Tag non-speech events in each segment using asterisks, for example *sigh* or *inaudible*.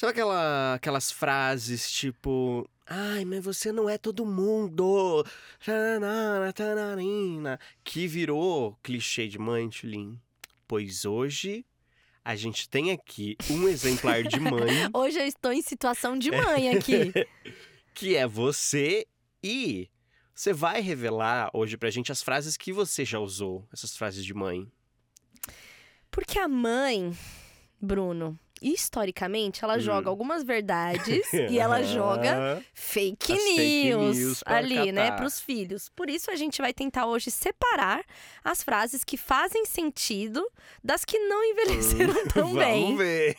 Sabe aquela, aquelas frases tipo. Ai, mas você não é todo mundo. Tanana, tanarina", Que virou clichê de mãe, Tulin. Pois hoje a gente tem aqui um exemplar de mãe, *laughs* Hoje eu estou em situação de mãe aqui. *laughs* que é você, e você vai revelar hoje pra gente as frases que você já usou, essas frases de mãe. Porque a mãe, Bruno, historicamente, ela Hum. joga algumas verdades *laughs* e ela joga fake As fake news, news pra ali, né, catar. pros filhos. Por isso a gente vai tentar hoje separar as frases que fazem sentido das que não envelheceram *laughs* tão bem. Vamos ver.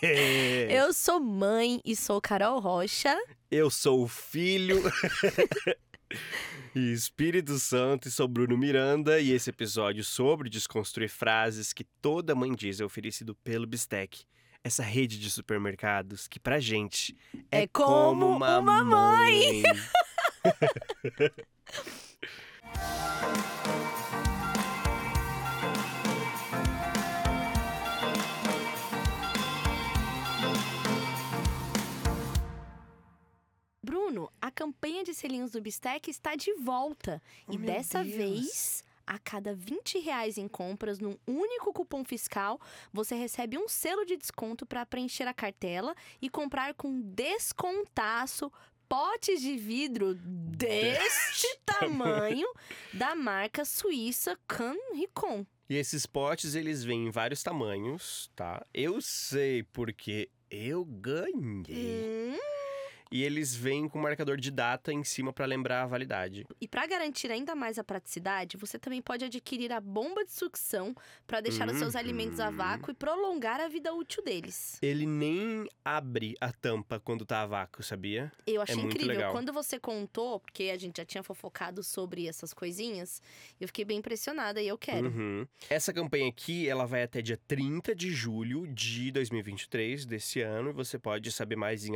Eu sou mãe e sou Carol Rocha. Eu sou o filho *laughs* e Espírito Santo e sou Bruno Miranda e esse episódio sobre desconstruir frases que toda mãe diz é oferecido pelo Bistec. Essa rede de supermercados que pra gente é, É como uma, uma mãe. mãe. *laughs* Bruno, a campanha de selinhos do Bistec está de volta. Oh, e dessa Deus. vez, a cada 20 reais em compras num único cupom fiscal, você recebe um selo de desconto para preencher a cartela e comprar com descontaço potes de vidro deste tamanho da marca suíça Canricon. E esses potes, eles vêm em vários tamanhos, tá? Eu sei porque eu ganhei. Hum, E eles vêm com marcador de data em cima pra lembrar a validade. E para garantir ainda mais a praticidade, você também pode adquirir a bomba de sucção para deixar os seus alimentos a Uhum. vácuo e prolongar a vida útil deles. Ele nem abre a tampa quando tá a vácuo, sabia? Eu achei É muito incrível. legal. Quando você contou, porque a gente já tinha fofocado sobre essas coisinhas, eu fiquei bem impressionada e eu quero. Uhum. Essa campanha aqui, ela vai até dia 30 de julho de 2023, desse ano. Você pode saber mais em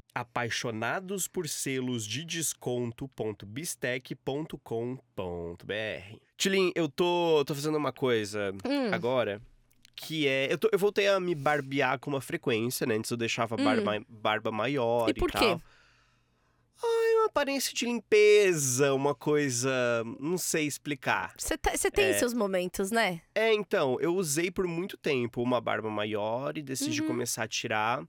por selos de desconto.bistec.com.br. Tilin, eu tô, tô fazendo uma coisa Hum, agora que é. Eu, tô- eu voltei a me barbear com uma frequência, né? Antes eu deixava a barba, barba maior Hum. E e, por quê? tal. Ai, uma aparência de limpeza, uma coisa. Não sei explicar. Você te- você tem É. seus momentos, né? É, então, eu usei por muito tempo uma barba maior e decidi Uhum. começar a tirar.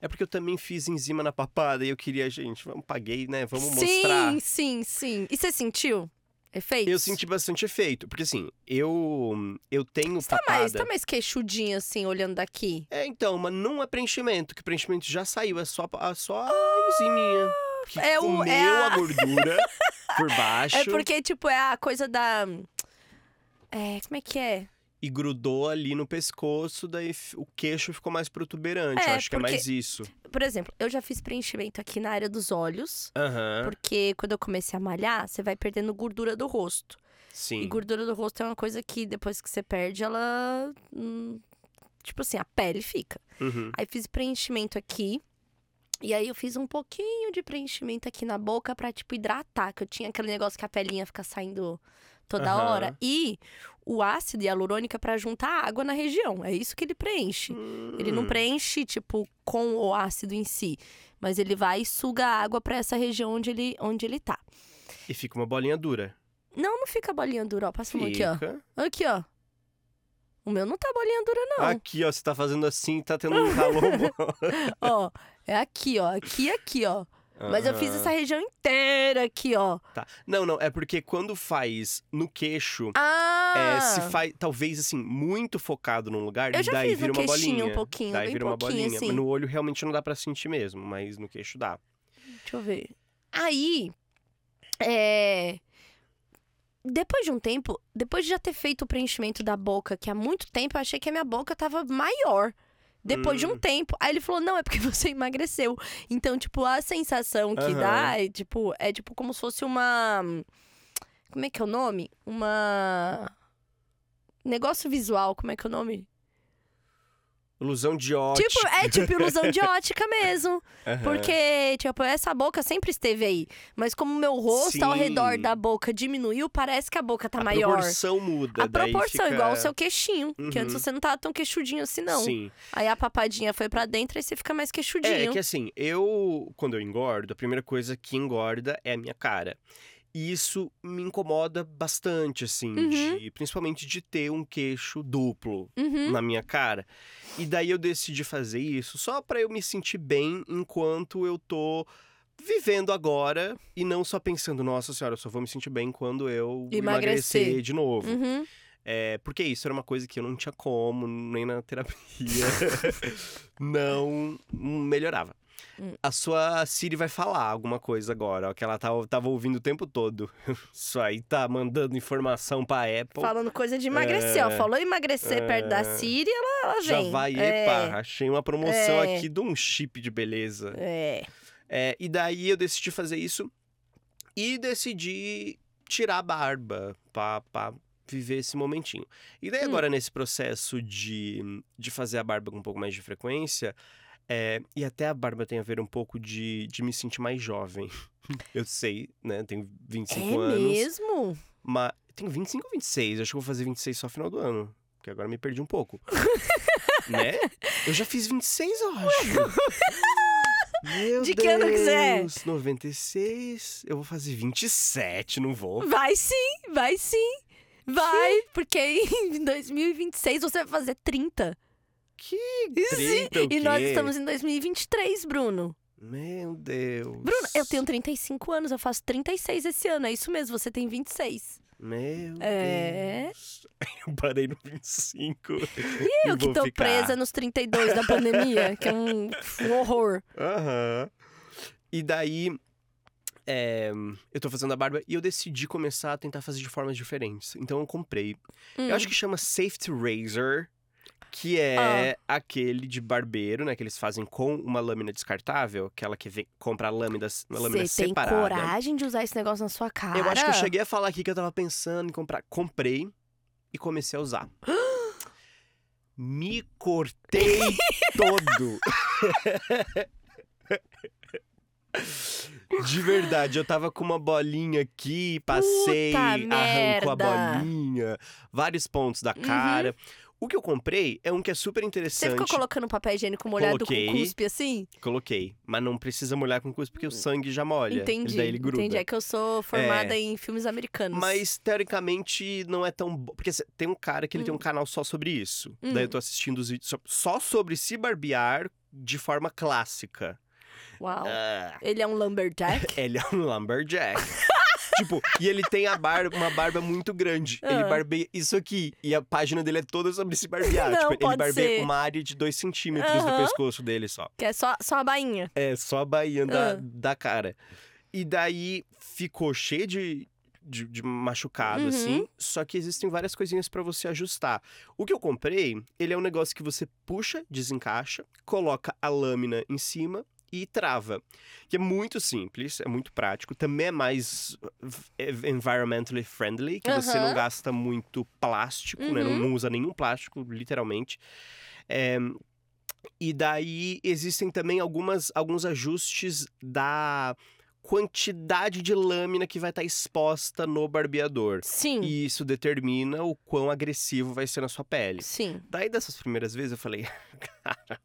É porque eu também fiz enzima na papada e eu queria, gente, vamos, paguei, né? Vamos sim, mostrar. sim, sim. E você sentiu efeitos? Eu senti bastante efeito, porque assim, eu eu tenho Você tá papada. mais, tá mais queixudinho, assim, olhando daqui? É, então, mas não é preenchimento, que o preenchimento já saiu, é só, a- só a enziminha. Que é o- comeu é a- a gordura *laughs* por baixo É porque, tipo, é a coisa da. É, como é que é? E grudou ali no pescoço, daí o queixo ficou mais protuberante. É, eu acho que é mais isso. Por exemplo, eu já fiz preenchimento aqui na área dos olhos. Aham. Porque quando eu comecei a malhar, você vai perdendo gordura do rosto. Sim. E gordura do rosto é uma coisa que depois que você perde, ela. hum, tipo assim, a pele fica. Uhum. Aí fiz preenchimento aqui. E aí eu fiz um pouquinho de preenchimento aqui na boca pra, tipo, hidratar. Que eu tinha aquele negócio que a pelinha fica saindo toda Aham. hora. E o ácido hialurônico pra juntar água na região. É isso que ele preenche. Ele não Hum. preenche, tipo, com o ácido em si. Mas ele vai e suga a água pra essa região onde ele, onde ele tá. E fica uma bolinha dura. Não, não fica bolinha dura, ó. Passa uma aqui, ó. Aqui, ó. O meu não tá bolinha dura, não. Aqui, ó, você tá fazendo assim, tá tendo um calor *laughs* ó, é aqui, ó. Aqui e aqui, ó. Mas eu fiz essa região inteira aqui, ó. Tá. Não, não, é porque quando faz no queixo, Ah! é, se faz, talvez assim, muito focado num lugar, Eu já daí fiz no vira uma bolinha. um pouquinho, daí bem vira uma bolinha. assim. Mas no olho realmente não dá pra sentir mesmo, mas no queixo dá. Deixa eu ver. Aí, é... Depois de um tempo, depois de já ter feito o preenchimento da boca, que há muito tempo eu achei que a minha boca tava maior. Depois de um Hum. tempo. Aí ele falou: não, é porque *laughs* você emagreceu. Então, tipo, a sensação que Aham. dá é tipo, é tipo como se fosse uma. Como é que é o nome? Uma. Negócio visual, como é que é o nome? Ilusão de ótica. Tipo, é tipo ilusão de *laughs* ótica mesmo. Aham. Porque, tipo, essa boca sempre esteve aí. Mas como o meu rosto ao Sim. redor da boca diminuiu, parece que a boca tá a maior. proporção muda. A proporção, fica- igual o seu queixinho. Que antes Uhum. você não tava tão queixudinho assim, não. Sim. Aí a papadinha foi pra dentro, aí você fica mais queixudinho. É, é que assim, eu, quando eu engordo, a primeira coisa que engorda é a minha cara. E isso me incomoda bastante, assim, Uhum. de- principalmente de ter um queixo duplo Uhum. na minha cara. E daí eu decidi fazer isso só pra eu me sentir bem enquanto eu tô vivendo agora e não só pensando, nossa senhora, eu só vou me sentir bem quando eu Emagrecer. emagrecer de novo. Uhum. É, porque isso era uma coisa que eu não tinha como, nem na terapia. *laughs* não melhorava. Hum. A sua Siri vai falar alguma coisa agora, ó, que ela tava, tava ouvindo o tempo todo. *laughs* Isso aí tá mandando informação pra Apple. Falando coisa de emagrecer, ó. É. Falou emagrecer perto da É. Siri, ela, ela Já vem. vai, é. epa, achei uma promoção É. aqui de um chip de beleza. É. É, e daí eu decidi fazer isso e decidi tirar a barba pra, pra viver esse momentinho. E daí Hum. agora, nesse processo de, de fazer a barba com um pouco mais de frequência, é, e até a barba tem a ver um pouco de, de me sentir mais jovem. *laughs* Eu sei, né? Tenho 25 É anos. mesmo? Mas tenho 25 ou 26? Acho que vou fazer 26 só no final do ano. Porque agora me perdi um pouco. *laughs* né? Eu já fiz 26, eu acho. Meu De que ano você é? Deus, 96. Eu vou fazer 27, não vou. Vai sim, vai sim. Vai, porque em 2026 você vai fazer 30. Que Sim, 30 o E nós estamos em 2023, Bruno. Meu Deus. Bruno, eu tenho 35 anos, eu faço 36 esse ano. É isso mesmo, você tem 26. Meu É. Deus. *laughs* Eu parei no 25. E eu que tô ficar. presa nos 32 da pandemia, que é um, *laughs* um horror. Aham. E daí, é, eu tô fazendo a barba e eu decidi começar a tentar fazer de formas diferentes. Então eu comprei. Hum. Eu acho que chama Safety Razor, que é aquele de barbeiro, né? Que eles fazem com uma lâmina descartável, aquela que vem, compra lâminas, uma lâmina Você tem separada. coragem de usar esse negócio na sua cara? Eu acho que eu cheguei a falar aqui que eu tava pensando em comprar. Comprei e comecei a usar. *gasps* Me cortei todo. *laughs* De verdade, eu tava com uma bolinha aqui, passei, Puta arrancou a merda. Uhum. bolinha, vários pontos da cara. O que eu comprei é um que é super Você interessante. ficou colocando papel higiênico molhado Coloquei. com cuspe assim? Coloquei, mas não precisa molhar com cuspe porque o sangue já molha. entendi. Daí ele gruda. Entendi. É que eu sou formada em filmes americanos. Mas teoricamente não é tão bom. Porque cê- tem um cara que ele tem um canal só sobre isso. Hum. Daí eu tô assistindo os vídeos só- sobre se barbear de forma clássica. Uau. Ah, Ele é um lumberjack? *laughs* ele é um lumberjack. *laughs* tipo, e ele tem a barba, uma barba muito grande. Ele Ah. barbeia isso aqui. E a página dele é toda sobre se barbear. *laughs* Não, tipo, ele barbeia ser. uma área de 2 centímetros do Aham. pescoço dele só. que é só, só a bainha. É, só a bainha da, Ah. da cara. E daí ficou cheio de, de, de machucado, Uhum. assim. Só que existem várias coisinhas pra você ajustar. O que eu comprei, ele é um negócio que você puxa, desencaixa, coloca a lâmina em cima e trava. Que é muito simples, é muito prático. Também é mais eh, environmentally friendly, que você não gasta muito plástico, né? Não, Uhum. não usa nenhum plástico, literalmente. É, e daí existem também algumas, alguns ajustes da quantidade de lâmina que vai estar exposta no barbeador. Sim. E isso determina o quão agressivo vai ser na sua pele. Sim. Daí dessas primeiras vezes eu falei, *laughs* cara,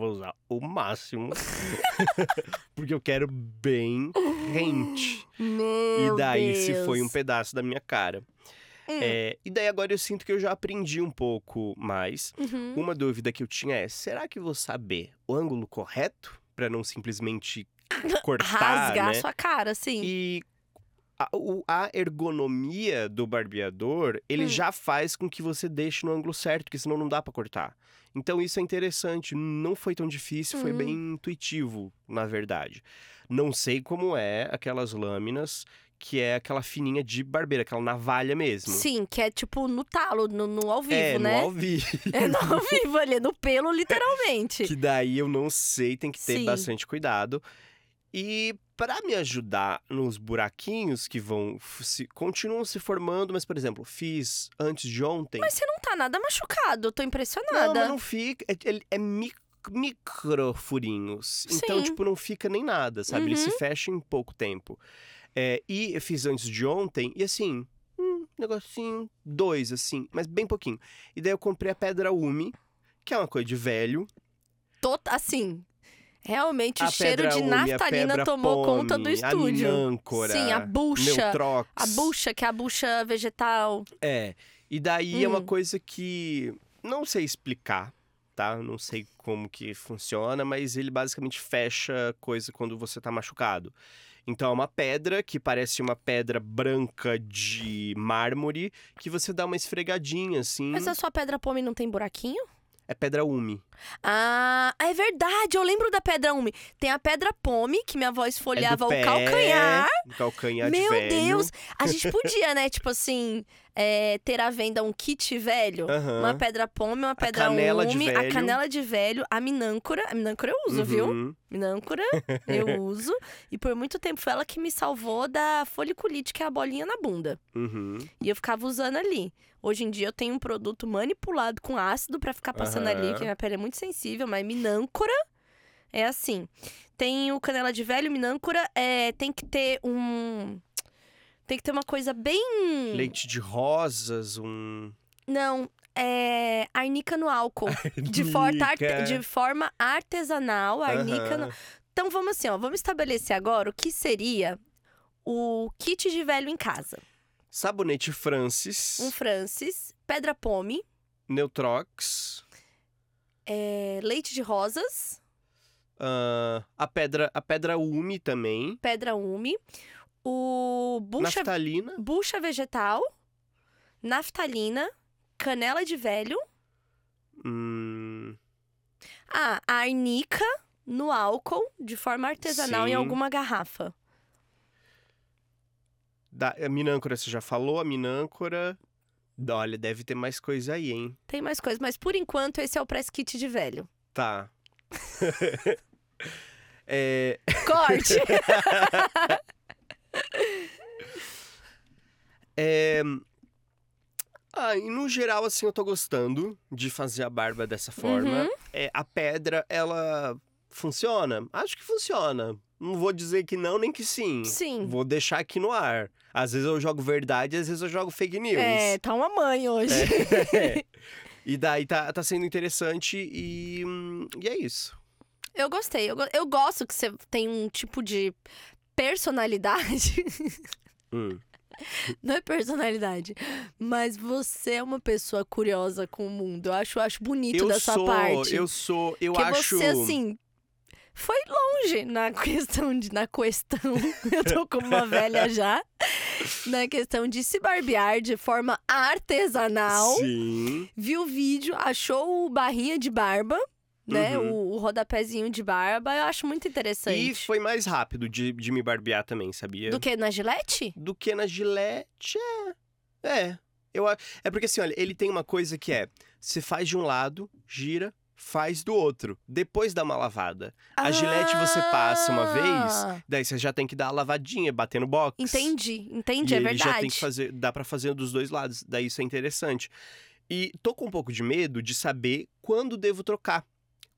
vou usar, o máximo. *laughs* porque eu quero bem rente. Meu e daí se foi um Deus. pedaço da minha cara. Hum. É, e daí agora eu sinto que eu já aprendi um pouco mais. Uhum. Uma dúvida que eu tinha é: será que vou saber o ângulo correto Pra não simplesmente *laughs* cortar, Rasgar né? a sua cara, sim. E a, a ergonomia do barbeador, ele Hum. já faz com que você deixe no ângulo certo, porque senão não dá pra cortar. Então isso é interessante, não foi tão difícil, foi bem intuitivo, na verdade. Não sei como é aquelas lâminas que é aquela fininha de barbeira, aquela navalha mesmo. Sim, que é tipo no talo, no, no ao vivo, é, né? no ao *laughs* vivo. É no ao vivo ali, no pelo, literalmente. *laughs* Que daí eu não sei, tem que ter Sim. bastante cuidado. E para me ajudar nos buraquinhos que vão se, continuam se formando, mas por exemplo, fiz antes de ontem. Mas você não tá nada machucado, tô não, impressionada. mas não fica. É, é, é mic- micro furinhos. Então, Sim. tipo, não fica nem nada, sabe? Ele se Uhum. fecha em pouco tempo. É, e eu fiz antes de ontem, e assim, um negocinho, dois, assim, mas bem pouquinho. E daí eu comprei a pedra Umi, que é uma coisa de velho. Tô, assim, realmente a o cheiro de Umi, a naftalina tomou Pome, conta do A estúdio. minâncora, Sim, a bucha. Neutrox. A bucha, que é a bucha vegetal. É. E daí é uma Hum. coisa que não sei explicar, tá? Não sei como que funciona, mas ele basicamente fecha coisa quando você tá machucado. Então é uma pedra que parece uma pedra branca de mármore que você dá uma esfregadinha assim. Mas a sua pedra pome não tem buraquinho? É pedra umi. Ah, é verdade, eu lembro da pedra umi. Tem a pedra pome, que minha avó esfolhava é o pé, calcanhar. do calcanhar de Meu velho. Deus! A gente *laughs* podia, né, tipo assim, é, ter à venda um kit velho. Uma pedra pome, uma pedra canela de umi, a velho. canela de velho, a minâncora. A minâncora eu uso, viu? Uhum. Minâncora *laughs* eu uso. E por muito tempo foi ela que me salvou da foliculite, que é a bolinha na bunda. Uhum. E eu ficava usando ali. Hoje em dia eu tenho um produto manipulado com ácido pra ficar passando ali, Aham. que minha pele é muito sensível, mas minâncora é assim. Tem o canela de velho, minâncora, é, tem que ter um. Tem que ter uma coisa bem. Leite de rosas, um. Não, é arnica no álcool. *laughs* De, forma arte- Arnica. de forma artesanal, arnica no... Aham. Então vamos assim, ó, vamos estabelecer agora o que seria o kit de velho em casa. Sabonete Francis, Um Francis, pedra pome, Neutrox, é, leite de rosas, ah, a pedra a pedra Umi também, pedra ume, o bucha, naftalina, bucha vegetal, naftalina, canela de velho, hum, ah, a arnica no álcool de forma artesanal em Sim. alguma garrafa. Da, a minâncora você já falou, a minâncora. Olha, deve ter mais coisa aí, hein? Tem mais coisas, mas por enquanto esse é o press kit de velho. Tá. *laughs* é, Corte! *laughs* é, ah, e no geral, assim, eu tô gostando de fazer a barba dessa forma. Uhum. É, a pedra, ela funciona? Acho que funciona. Não vou dizer que não, nem que sim. Sim. Vou deixar aqui no ar. Às vezes eu jogo verdade, às vezes eu jogo fake news. É, tá uma mãe hoje. É. *laughs* E daí tá, tá sendo interessante e, e é isso. Eu gostei. Eu, eu gosto que você tem um tipo de personalidade. *laughs* Hum. Não é personalidade. Mas você é uma pessoa curiosa com o mundo. Eu acho, eu acho bonito Eu da sua sou, parte. eu sou, eu Porque acho. você, assim, foi longe na *laughs* questão de. Na questão. *laughs* eu tô como uma velha já. Na questão de se barbear de forma artesanal. Sim. Viu o vídeo, achou o barrinha de barba, né? Uhum. O, o rodapézinho de barba. Eu acho muito interessante. E foi mais rápido de, de me barbear também, sabia? Do que na Gillette? Do que na Gillette, é. É. Eu, é porque assim, olha, ele tem uma coisa que é: você faz de um lado, gira, faz do outro. Depois dá uma lavada. A Gillette você passa uma vez, Ah, daí você já tem que dar a lavadinha, bater no box. Entendi, entendi, e é verdade. já tem que fazer, dá pra fazer dos dois lados, daí isso é interessante. E tô com um pouco de medo de saber quando devo trocar.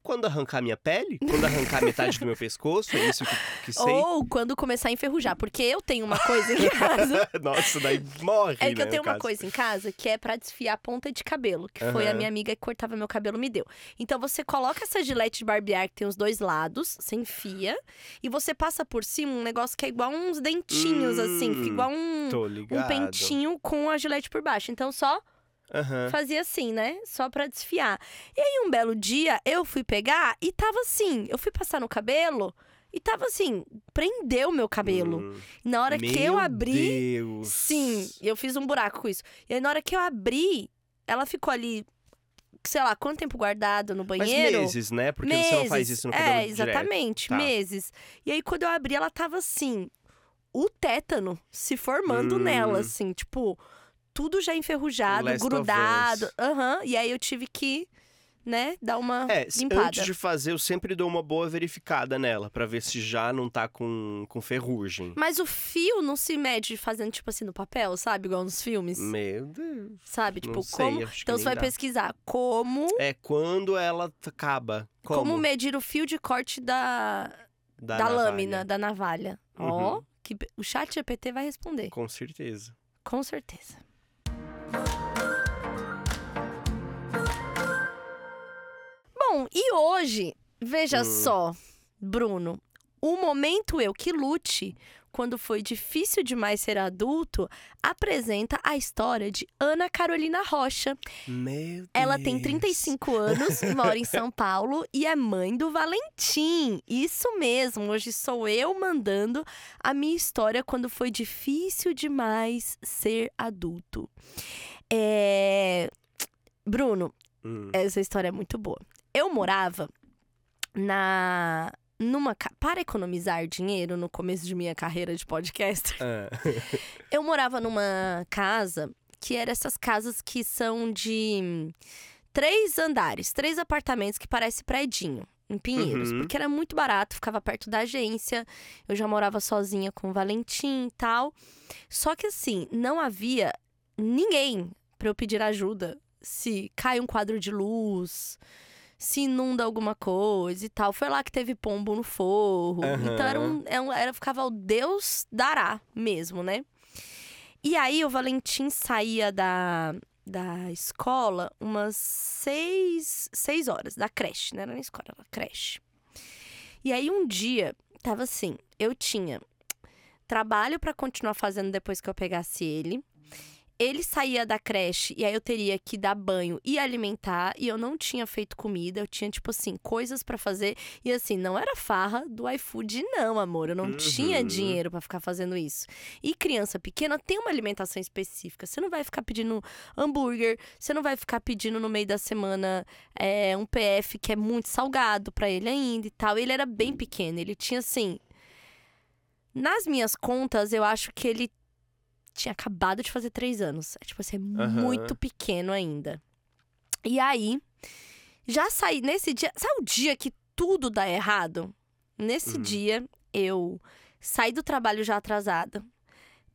Quando arrancar minha pele, quando arrancar metade do meu pescoço, é isso que, que *laughs* sei. Ou quando começar a enferrujar, porque eu tenho uma coisa em casa. *laughs* Nossa, daí morre, É que né, eu tenho uma caso. coisa em casa que é pra desfiar a ponta de cabelo, que foi a minha amiga que cortava meu cabelo me deu. Então você coloca essa gilete de barbear que tem os dois lados, você enfia, e você passa por cima um negócio que é igual uns dentinhos assim, Hum, igual um um pentinho com a gilete por baixo. Então só Aham. fazia assim, né? Só pra desfiar. E aí, um belo dia, eu fui pegar e tava assim. Eu fui passar no cabelo e tava assim, prendeu o meu cabelo. Hum. Na hora que eu Meu abri. Deus. Sim, eu fiz um buraco com isso. E aí, na hora que eu abri, ela ficou ali, sei lá, quanto tempo guardado no Mas banheiro? meses, né? Porque você não faz isso no cabelo É, direto. exatamente, Tá. meses. E aí, quando eu abri, ela tava assim, o tétano se formando Hum. nela, assim, tipo, tudo já enferrujado, grudado. Aham. E aí eu tive que né, dar uma É, limpada. antes de fazer, eu sempre dou uma boa verificada nela, pra ver se já não tá com, com ferrugem. Mas o fio não se mede fazendo, tipo assim, no papel, sabe? Igual nos filmes. Meu Deus. Sabe? Tipo, Não como. Então você vai dá. pesquisar como. É quando ela acaba. Como? Como medir o fio de corte da, Da, da, lâmina, da navalha. Ó, Uhum. que o chat GPT vai responder. Com certeza. Com certeza. Bom, e hoje, veja Hum. só, Bruno, o momento eu que lute, quando foi difícil demais ser adulto, apresenta a história de Ana Carolina Rocha. Meu Deus. Ela tem 35 *laughs* anos, mora em São Paulo e é mãe do Valentim. Isso mesmo, hoje sou eu mandando a minha história quando foi difícil demais ser adulto. É... Bruno, Hum. essa história é muito boa. Eu morava na numa para economizar dinheiro no começo de minha carreira de podcaster. Ah. *laughs* Eu morava numa casa que era essas casas que são de três andares, três apartamentos que parece predinho. Em Pinheiros, Uhum. porque era muito barato, ficava perto da agência. Eu já morava sozinha com o Valentim e tal. Só que assim, não havia ninguém para eu pedir ajuda se cai um quadro de luz, se inunda alguma coisa e tal. Foi lá que teve pombo no forro. Aham. Então era um, era, era ficava o Deus dará mesmo, né? E aí o Valentim saía da, da escola umas seis, seis horas, da creche, não era na escola, era na creche. E aí um dia, tava assim, eu tinha trabalho pra continuar fazendo depois que eu pegasse ele. Ele saía da creche e aí eu teria que dar banho e alimentar e eu não tinha feito comida, eu tinha tipo assim, coisas pra fazer e assim, não era farra do iFood não, amor, eu não Uhum. tinha dinheiro pra ficar fazendo isso. E criança pequena tem uma alimentação específica. Você não vai ficar pedindo hambúrguer, você não vai ficar pedindo no meio da semana é, um PF que é muito salgado pra ele ainda e tal. Ele era bem pequeno, ele tinha assim. Nas minhas contas, eu acho que ele tinha acabado de fazer três anos. É tipo assim, é Aham. muito pequeno ainda. E aí, já saí nesse dia. Sabe o dia que tudo dá errado? Nesse Uhum. dia, eu saí do trabalho já atrasada.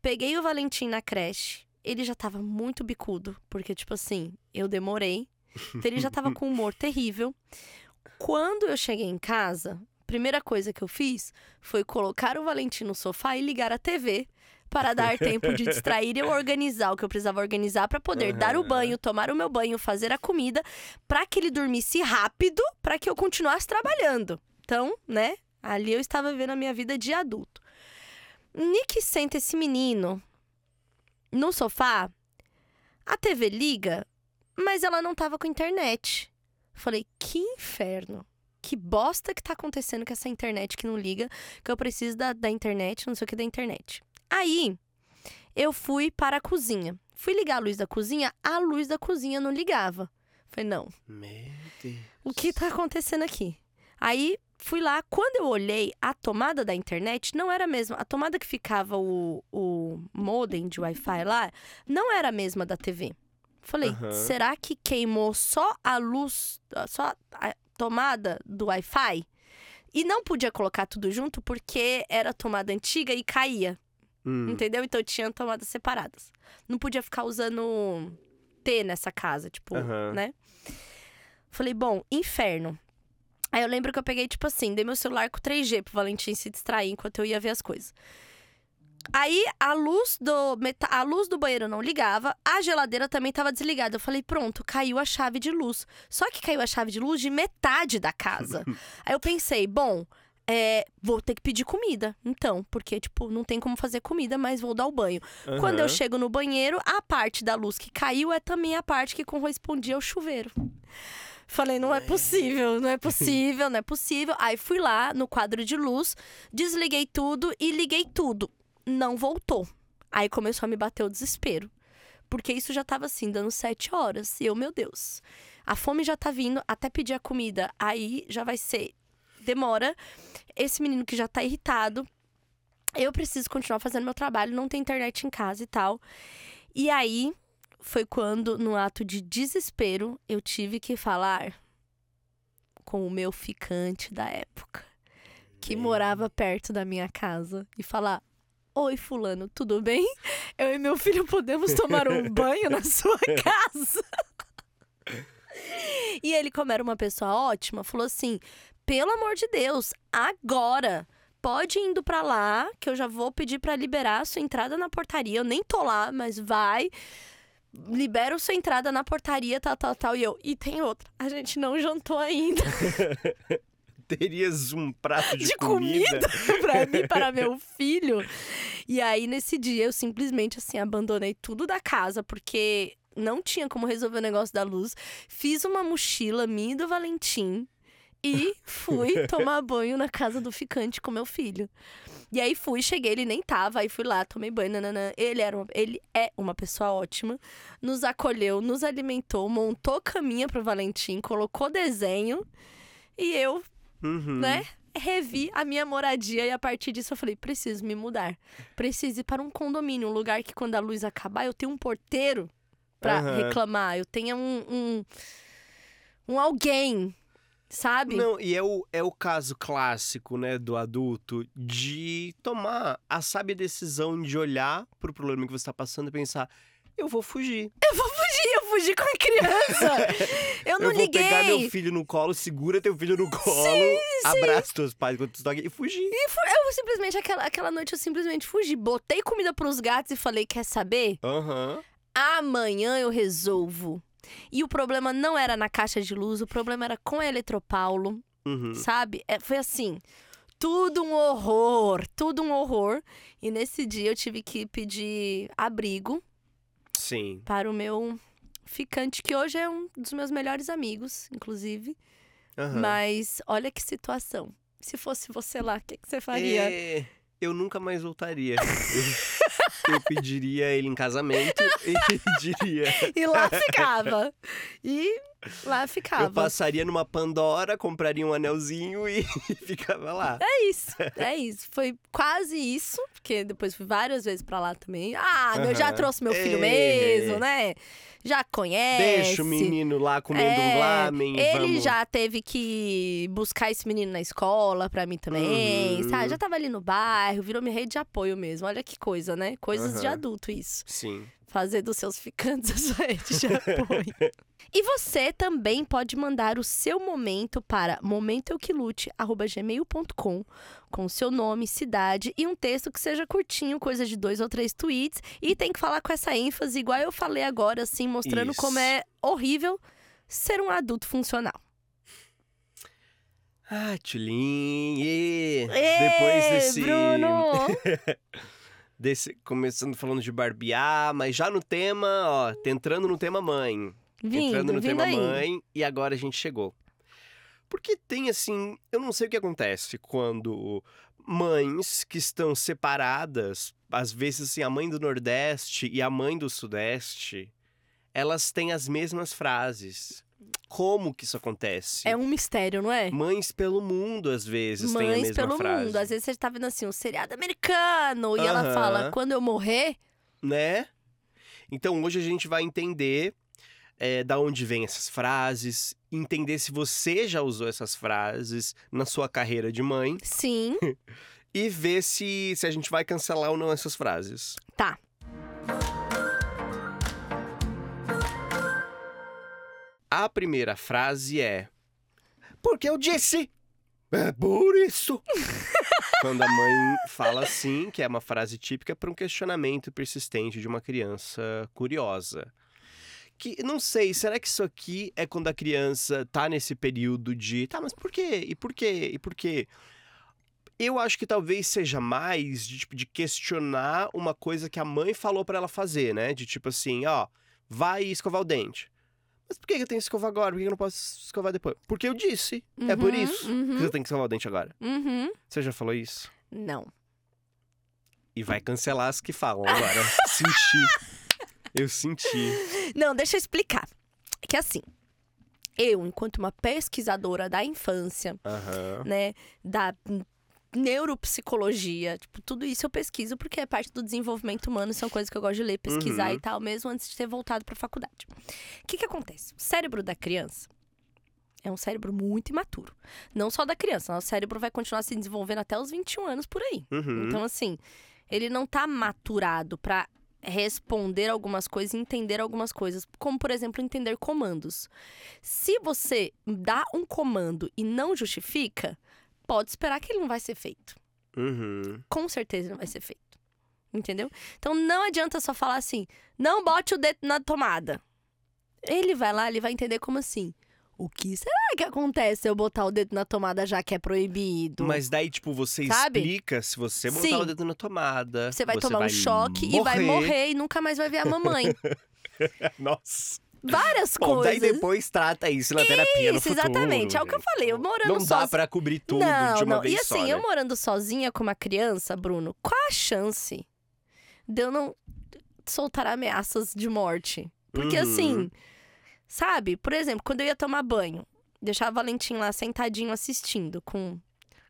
Peguei o Valentim na creche. Ele já tava muito bicudo, porque, tipo assim, eu demorei. Então ele já tava *laughs* com um humor terrível. Quando eu cheguei em casa, a primeira coisa que eu fiz foi colocar o Valentim no sofá e ligar a TV para dar *laughs* tempo de distrair e eu organizar o que eu precisava organizar para poder dar o banho, tomar o meu banho, fazer a comida, para que ele dormisse rápido, para que eu continuasse trabalhando. Então, né? Ali eu estava vivendo a minha vida de adulto. Nick senta esse menino no sofá, a TV liga, mas ela não tava com internet. Falei, que inferno. Que bosta que tá acontecendo com essa internet que não liga, que eu preciso da, da internet, não sei o que da internet. Aí, eu fui para a cozinha. Fui ligar a luz da cozinha, a luz da cozinha não ligava. Falei, não, Meu Deus. o que tá acontecendo aqui? Aí fui lá, quando eu olhei, a tomada da internet não era a mesma. A tomada que ficava o, o modem de Wi-Fi lá não era a mesma da TV. Falei, Aham. será que queimou só a luz, só a tomada do Wi-Fi? E não podia colocar tudo junto porque era tomada antiga e caía. Hum. Entendeu? Então tinha tomadas separadas. Não podia ficar usando T nessa casa, tipo, né? Falei, bom, inferno. Aí eu lembro que eu peguei, tipo assim, dei meu celular com 3G pro Valentim se distrair enquanto eu ia ver as coisas. Aí a luz do meta- a luz do banheiro não ligava, a geladeira também tava desligada. Eu falei, pronto, caiu a chave de luz. Só que caiu a chave de luz de metade da casa. *laughs* Aí eu pensei, bom, é, vou ter que pedir comida, então, porque tipo, não tem como fazer comida, mas vou dar o banho. Quando eu chego no banheiro, a parte da luz que caiu é também a parte que correspondia ao chuveiro. Falei, não é possível, não é possível, não é possível. Aí fui lá no quadro de luz, desliguei tudo e liguei tudo. Não voltou. Aí começou a me bater o desespero. Porque isso já tava assim, dando sete horas. E eu, meu Deus, a fome já tá vindo, até pedir a comida. Aí já vai ser. Demora. Esse menino que já tá irritado. Eu preciso continuar fazendo meu trabalho, não tem internet em casa e tal. E aí foi quando, no ato de desespero, eu tive que falar com o meu ficante da época, que morava perto da minha casa, e falar: Oi, Fulano, tudo bem? *laughs* Eu e meu filho podemos tomar um *laughs* banho na sua casa. *laughs* E ele, como era uma pessoa ótima, falou assim: pelo amor de Deus, agora pode ir indo pra lá, que eu já vou pedir pra liberar a sua entrada na portaria. Eu nem tô lá, mas vai. Libera a sua entrada na portaria, tal, tal, tal. E eu, e tem outra. A gente não jantou ainda. *laughs* Terias um prato de, De comida *laughs* pra mim, e para meu filho. E aí, nesse dia, eu simplesmente, assim, abandonei tudo da casa, porque não tinha como resolver o negócio da luz. Fiz uma mochila minha e do Valentim e fui *laughs* tomar banho na casa do ficante com meu filho. E aí fui, cheguei, ele nem tava, aí fui lá, tomei banho, nananã. Ele, era uma, ele é uma pessoa ótima, nos acolheu, nos alimentou, montou caminha pro Valentim, colocou desenho e eu Uhum. né? Revi a minha moradia e a partir disso eu falei: preciso me mudar. Preciso ir para um condomínio, um lugar que quando a luz acabar eu tenho um porteiro pra Aham. reclamar. Eu tenha um, um, um alguém, sabe? Não, e é o, é o caso clássico, né, do adulto de tomar a sábia decisão de olhar pro problema que você tá passando e pensar: eu vou fugir. Eu vou fugir, eu fugi com a criança. *laughs* eu não eu vou liguei. pegar meu filho no colo, segura teu filho no colo, abraça teus pais enquanto tu estão aqui e fugir. E fu- eu simplesmente, aquela, aquela noite, eu simplesmente fugi. Botei comida pros gatos e falei: quer saber? Aham. amanhã eu resolvo. E o problema não era na caixa de luz, o problema era com a Eletropaulo, Uhum. sabe? É, foi assim, tudo um horror, tudo um horror. E nesse dia eu tive que pedir abrigo Sim. para o meu ficante, que hoje é um dos meus melhores amigos, inclusive. Aham. Mas olha que situação. Se fosse você lá, o que, que você faria? É, eu nunca mais voltaria. *laughs* eu, pediria ele em casamento e *laughs* diria. E lá ficava. E lá Eu ficava. passaria numa Pandora, compraria um anelzinho e *laughs* ficava lá. É isso, é isso. Foi quase isso, porque depois fui várias vezes pra lá também. Ah, eu já trouxe meu filho É. mesmo, né? Já conhece. Deixa o menino lá comendo É, um lamen. Ele vamos... já teve que buscar esse menino na escola pra mim também, Uhum. sabe? Já tava ali no bairro, virou minha rede de apoio mesmo. Olha que coisa, né? Coisas de Aham. adulto isso. Sim. Fazer dos seus ficantes *laughs* a sua rede de *laughs* apoio. e você também pode mandar o seu momento para momentoeuquilute.gmail.com com seu nome, cidade e um texto que seja curtinho, coisa de dois ou três tweets. E tem que falar com essa ênfase, igual eu falei agora, assim, mostrando Isso. como é horrível ser um adulto funcional. Ah, Tulin. Depois desse. Bruno! *laughs* desse. Começando falando de barbear, mas já no tema, ó, tá entrando no tema mãe. Vindo, entrando no tema aí. mãe e agora a gente chegou. Porque tem assim, eu não sei o que acontece quando mães que estão separadas, às vezes assim, a mãe do Nordeste e a mãe do Sudeste, elas têm as mesmas frases. Como que isso acontece? É um mistério, não é? Mães pelo mundo, às vezes, têm a Mães mesma pelo frase. mundo. Às vezes você tá vendo assim, um seriado americano. E ela Aham. fala, quando eu morrer, né? Então hoje a gente vai entender é, da onde vêm essas frases, entender se você já usou essas frases na sua carreira de mãe sim, *laughs* e ver se, se a gente vai cancelar ou não essas frases. tá. A primeira frase é: Porque eu disse! É por isso! *laughs* Quando a mãe fala assim, que é uma frase típica para um questionamento persistente de uma criança curiosa. Que não sei, será que isso aqui é quando a criança tá nesse período de, tá, mas por quê? E por quê? E por quê? Eu acho que talvez seja mais de tipo de questionar uma coisa que a mãe falou para ela fazer, né? De tipo assim, ó, vai escovar o dente. Mas por que eu tenho que escovar agora? Por que eu não posso escovar depois? Porque eu disse. é por Uhum, isso que uhum. você tem que escovar o dente agora. Uhum. Você já falou isso? Não. E vai cancelar as que falam agora. *laughs* senti. Eu senti. Não, deixa eu explicar. Que assim, eu, enquanto uma pesquisadora da infância, né, da neuropsicologia, tipo, tudo isso eu pesquiso porque é parte do desenvolvimento humano, são coisas que eu gosto de ler, pesquisar Uhum. e tal, mesmo antes de ter voltado pra faculdade. O que que acontece? O cérebro da criança é um cérebro muito imaturo. Não só da criança, nosso cérebro vai continuar se desenvolvendo até os 21 anos por aí. Uhum. Então, assim, ele não tá maturado pra responder algumas coisas entender algumas coisas, como por exemplo entender comandos. Se você dá um comando e não justifica, pode esperar que ele não vai ser feito. Uhum. Com certeza não vai ser feito. Entendeu? Então não adianta só falar assim, não bote o dedo na tomada. Ele vai lá, ele vai entender como assim. O que será que acontece se eu botar o dedo na tomada já que é proibido? Mas daí, tipo, você Sabe? explica se você botar Sim. o dedo na tomada. Você vai tomar um choque e vai morrer e nunca mais vai ver a mamãe. *laughs* Nossa. Várias Bom, daí coisas. depois trata isso na terapia Isso, futuro. exatamente. É o que eu falei. Eu morando Não dá sozinha. pra cobrir tudo não, de uma não. vez E assim, só, né? eu morando sozinha com uma criança, Bruno, qual a chance de eu não soltar ameaças de morte? Porque Uhum. assim, sabe? Por exemplo, quando eu ia tomar banho, deixava o Valentim lá sentadinho assistindo com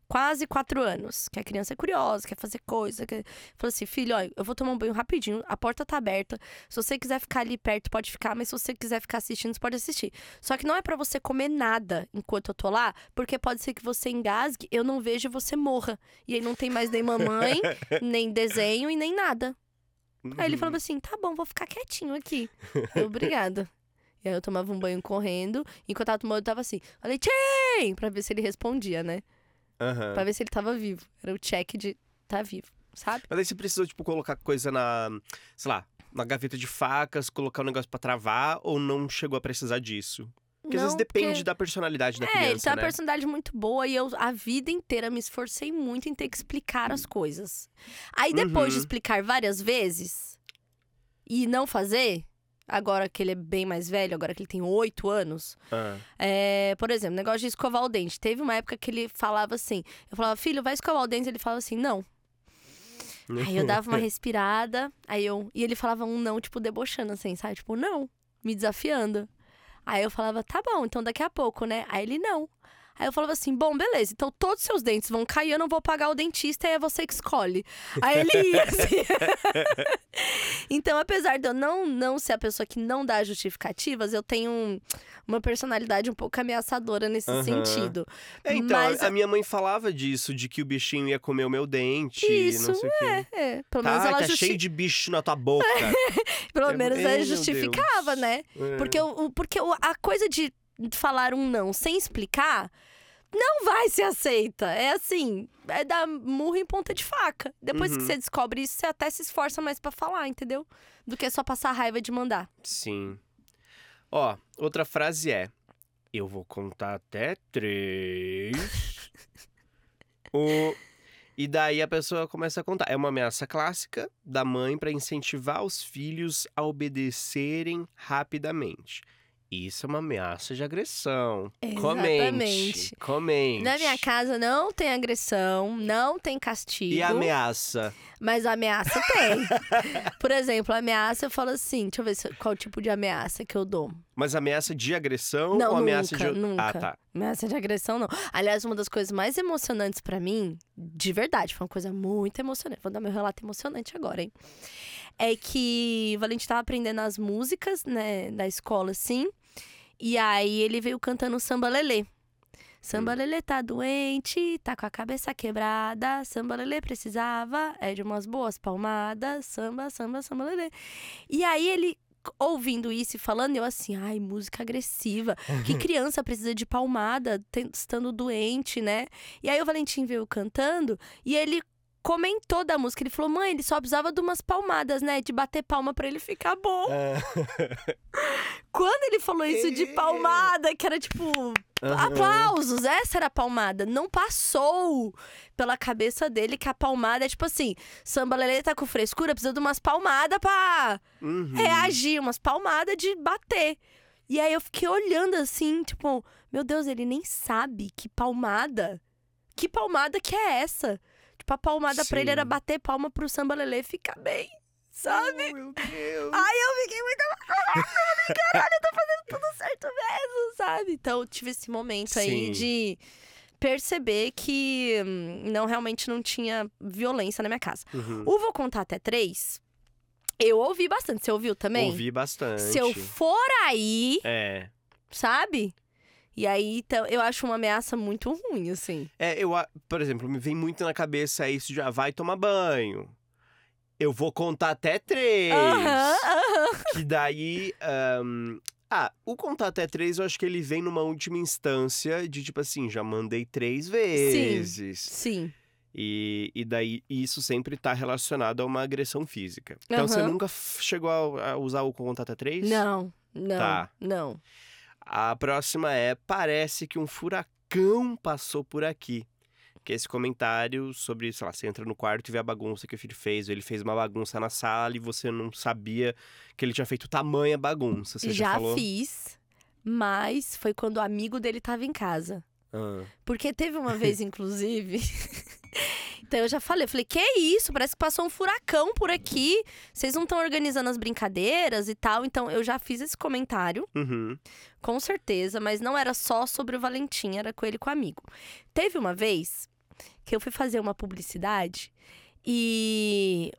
quase quatro anos, que a criança é curiosa, quer fazer coisa. Quer... Falou assim, filho, ó, eu vou tomar um banho rapidinho, a porta tá aberta. Se você quiser ficar ali perto, pode ficar, mas se você quiser ficar assistindo, você pode assistir. Só que não é pra você comer nada enquanto eu tô lá, porque pode ser que você engasgue, eu não vejo e você morra. E aí não tem mais nem mamãe, *laughs* nem desenho e nem nada. Aí ele Uhum. falava assim: tá bom, vou ficar quietinho aqui. Obrigada. E aí eu tomava um banho correndo. Enquanto eu tava tomando, eu tava assim, Valentim! Pra ver se ele respondia, né? Aham. Pra ver se ele tava vivo. Era o check de tá vivo, sabe? Mas aí você precisou, tipo, colocar coisa na, sei lá, na gaveta de facas, colocar um negócio pra travar, ou não chegou a precisar disso? Porque às vezes Não, depende porque- da personalidade da É, ele criança, tem uma né? personalidade muito boa e eu a vida inteira me esforcei muito em ter que explicar as coisas. Aí depois de Uhum. explicar várias vezes e não fazer, agora que ele é bem mais velho, agora que ele tem oito anos, Ah. É, por exemplo, negócio de escovar o dente. Teve uma época que ele falava assim: eu falava, filho, vai escovar o dente. Ele falava assim, não. Aí eu dava uma *laughs* respirada, aí eu. E ele falava um não, tipo, debochando, assim, sabe? Tipo, não, me desafiando. Aí eu falava, tá bom, então daqui a pouco, né? Aí ele não. Aí eu falava assim, bom, beleza, então todos os seus dentes vão cair, eu não vou pagar o dentista e é você que escolhe. Aí ele ia, *laughs* assim. *laughs* então, apesar de eu não, não ser a pessoa que não dá justificativas, eu tenho um- uma personalidade um pouco ameaçadora nesse Aham. sentido. É, então, Mas- a minha mãe falava disso, de que o bichinho ia comer o meu dente, Isso, não sei o quê. É, pelo menos Tá, ela tá justi... cheio de bicho na tua boca. *laughs* Pelo É, menos ela justificava, Deus. né? É. Porque, o, porque a coisa de falar um não sem explicar não vai ser aceita. É assim, é dar murro em ponta de faca. Depois que Uhum. você descobre isso, você até se esforça mais pra falar, entendeu? Do que só passar raiva de mandar. Sim. Ó, outra frase é: Eu vou contar até três. *laughs* o... E daí a pessoa começa a contar. É uma ameaça clássica da mãe para incentivar os filhos a obedecerem rapidamente. Isso é uma ameaça de agressão. Comente. Exatamente. Comente. Na minha casa não tem agressão, não tem castigo. E ameaça? Mas ameaça tem. *laughs* Por exemplo, ameaça eu falo assim, deixa eu ver qual tipo de ameaça que eu dou. Mas ameaça de agressão Não, ou ameaça nunca, de. nunca. Ah, tá. Ameaça de agressão, não. Aliás, uma das coisas mais emocionantes pra mim, de verdade, foi uma coisa muito emocionante. Vou dar meu relato emocionante agora, hein? É que o Valentim tava aprendendo as músicas, né, da escola, assim. E aí ele veio cantando samba lelê. Samba lelê tá doente, tá com a cabeça quebrada. Samba lelê precisava é de umas boas palmadas. Samba, samba, samba lelê. E aí ele ouvindo isso e falando, eu assim, ai, música agressiva. Que *laughs* criança precisa de palmada, estando doente, né? E aí o Valentim veio cantando e ele comentou da música. Ele falou, mãe, ele só precisava de umas palmadas, né? De bater palma pra ele ficar bom. *laughs* Quando ele falou isso de É. palmada, que era tipo, Aham. aplausos, essa era a palmada. Não passou pela cabeça dele que a palmada é tipo assim: samba lelê tá com frescura, precisa de umas palmadas pra Uhum. reagir, umas palmadas de bater. E aí eu fiquei olhando assim, tipo, meu Deus, ele nem sabe que palmada. Que palmada que é essa? Tipo, a palmada pra ele Sim. era bater palma pro samba lelê ficar bem, sabe? Oh, meu Deus. Ai, eu fiquei muito Caralho, eu tô fazendo tudo certo mesmo, sabe? Então eu tive esse momento aí Sim. de perceber que hum, não realmente não tinha violência na minha casa. Uhum. O Vou Contar Até Três, eu ouvi bastante. Você ouviu também? Ouvi bastante. Se eu for aí, É. sabe? E aí, então, eu acho uma ameaça muito ruim, assim. É, eu, por exemplo, me vem muito na cabeça isso de ah, vai tomar banho. Eu vou contar até três. Aham, aham. Que daí. ahn, ah, o contar até três eu acho que ele vem numa última instância de tipo assim, já mandei três vezes. Sim. E, e daí isso sempre tá relacionado a uma agressão física. Então você nunca chegou a, a usar o contar até três? Não, não, Tá. não. A próxima é: parece que um furacão passou por aqui. Que é esse comentário sobre, sei lá, você entra no quarto e vê a bagunça que o filho fez. ou Ele fez uma bagunça na sala e você não sabia que ele tinha feito tamanha bagunça. Você já, já falou? fiz, mas foi quando o amigo dele tava em casa. Ah, Porque teve uma vez, *laughs* inclusive. Então eu já falei, eu falei, que isso? Parece que passou um furacão por aqui. Vocês não estão organizando as brincadeiras e tal. Então eu já fiz esse comentário, uhum. com certeza, mas não era só sobre o Valentim, era com ele com o amigo. Teve uma vez que eu fui fazer uma publicidade e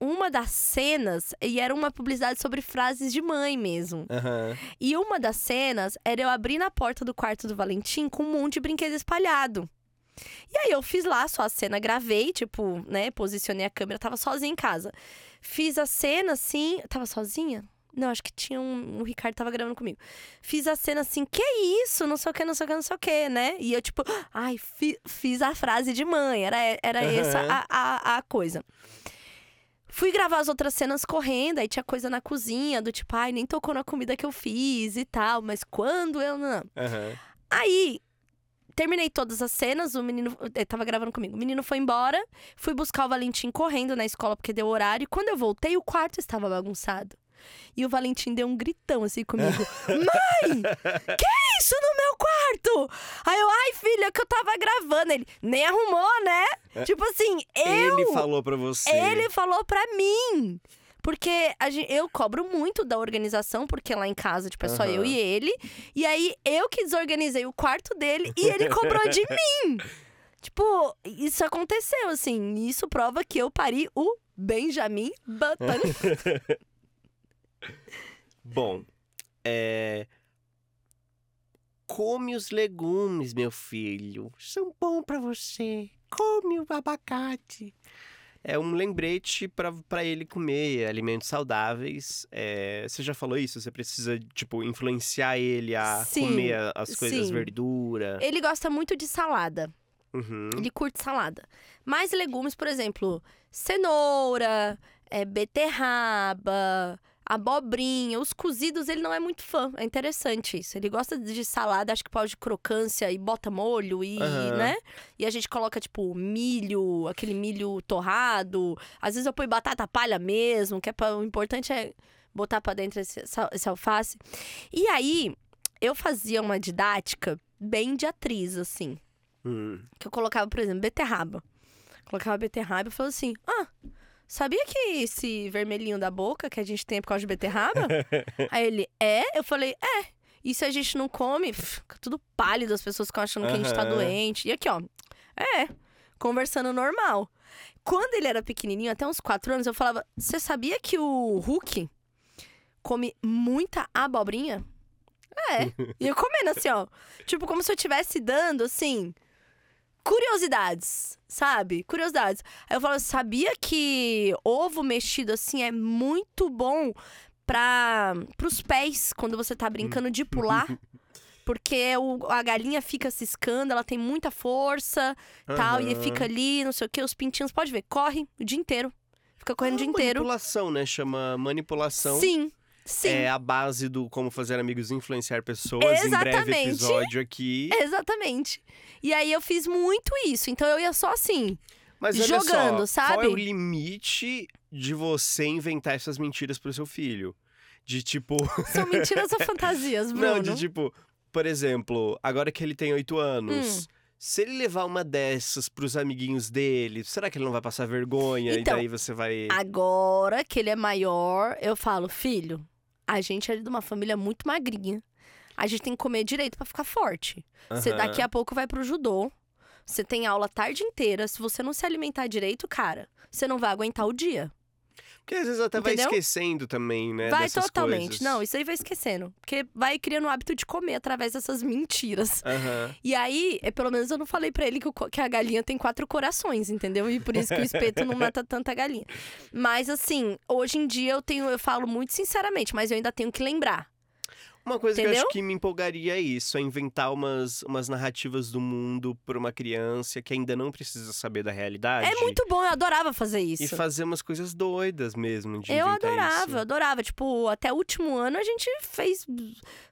uma das cenas, e era uma publicidade sobre frases de mãe mesmo. Aham. E uma das cenas era eu abrir na porta do quarto do Valentim com um monte de brinquedo espalhado. E aí eu fiz lá só a cena, gravei, tipo, né, posicionei a câmera, tava sozinha em casa. Fiz a cena assim, tava sozinha? Não, acho que tinha um, o Ricardo tava gravando comigo. Fiz a cena assim, que isso? Não sei o que, não sei o que, não sei o que, né? E eu tipo, ai, fi- fiz a frase de mãe, era, era Aham. essa a, a, a coisa. Fui gravar as outras cenas correndo, aí tinha coisa na cozinha, do tipo, ai, nem tocou na comida que eu fiz e tal, mas quando eu. Não. Aham. Aí, terminei todas as cenas, o menino. Ele tava gravando comigo. O menino foi embora, fui buscar o Valentim correndo na escola porque deu horário. E quando eu voltei, o quarto estava bagunçado. E o Valentim deu um gritão assim comigo: *laughs* Mãe! Que isso no meu quarto? Aí eu, ai, filha, que eu tava gravando. Ele, nem arrumou, né? Tipo assim, eu. Ele falou pra você. Ele falou pra mim. Porque a gen- eu cobro muito da organização, porque lá em casa, tipo, é só eu Aham. e ele. E aí, eu que desorganizei o quarto dele e ele cobrou de *laughs* mim. Tipo, isso aconteceu, assim. e Isso prova que eu pari o Benjamin Button. *laughs* Bom, é. Come os legumes, meu filho. São bons pra você. Come o abacate. É um lembrete pra pra ele comer alimentos saudáveis. É, Você já falou isso? Você precisa, tipo, influenciar ele a Sim, comer as coisas, sim. verdura. ele gosta muito de salada. Uhum. Ele curte salada. Mais legumes, por exemplo, cenoura, é, beterraba, abobrinha. Os cozidos ele não é muito fã. É interessante isso. Ele gosta de salada, acho que pode de crocância e bota molho e, Aham. né? E a gente coloca, tipo, milho, aquele milho torrado. Às vezes eu ponho batata palha mesmo, que é pra, o importante é botar pra dentro esse, esse alface. E aí, eu fazia uma didática bem de atriz, assim Hum. que eu colocava, por exemplo, beterraba. Colocava beterraba e falava assim: Ah, sabia que esse vermelhinho da boca que a gente tem é por causa de beterraba? *laughs* Aí ele, é? Eu falei, é. E se a gente não come, fica tudo pálido, as pessoas ficam achando que a gente tá doente. E aqui, ó, é, conversando normal. Quando ele era pequenininho, até uns quatro anos, eu falava: Você sabia que o Hulk come muita abobrinha? É. *laughs* E eu comendo assim, ó. Tipo, como se eu estivesse dando, assim, curiosidades, sabe? Curiosidades. Aí eu falo, sabia que ovo mexido assim é muito bom para os pés quando você tá brincando de pular? *laughs* Porque o- a galinha fica ciscando, ela tem muita força, tal, e fica ali, não sei o que, os pintinhos, pode ver, corre o dia inteiro. Fica correndo o dia Ah, inteiro. Manipulação, né? Chama manipulação. Sim, sim. É a base do como fazer amigos influenciar pessoas. Em breve Exatamente. episódio aqui. Exatamente. E aí eu fiz muito isso. Então eu ia só assim. Mas jogando, só, Qual é sabe? o limite de você inventar essas mentiras pro seu filho? De tipo. *laughs* São mentiras ou fantasias, Bruno? Não, de tipo, por exemplo, agora que ele tem oito Hum. anos. Se ele levar uma dessas pros amiguinhos dele, será que ele não vai passar vergonha? Então, e daí você vai. Agora que ele é maior, eu falo, filho, a gente é de uma família muito magrinha. A gente tem que comer direito pra ficar forte. Você Aham. daqui a pouco vai pro judô. Você tem aula a tarde inteira. Se você não se alimentar direito, cara, você não vai aguentar o dia. Porque às vezes até vai Entendeu? esquecendo também, né? vai dessas totalmente. coisas. Não, isso aí vai esquecendo. Porque vai criando o hábito de comer através dessas mentiras. Aham. E aí, é, pelo menos eu não falei pra ele que, o que a galinha tem quatro corações, entendeu? E por isso que o espeto não mata tanta galinha. Mas assim, hoje em dia eu tenho, eu falo muito sinceramente, mas eu ainda tenho que lembrar. Uma coisa que eu Entendeu? acho que me empolgaria é isso, é inventar umas, umas narrativas do mundo pra uma criança que ainda não precisa saber da realidade. É muito bom, eu adorava fazer isso. E fazer umas coisas doidas mesmo. De Eu adorava, isso. eu adorava. Tipo, até o último ano a gente fez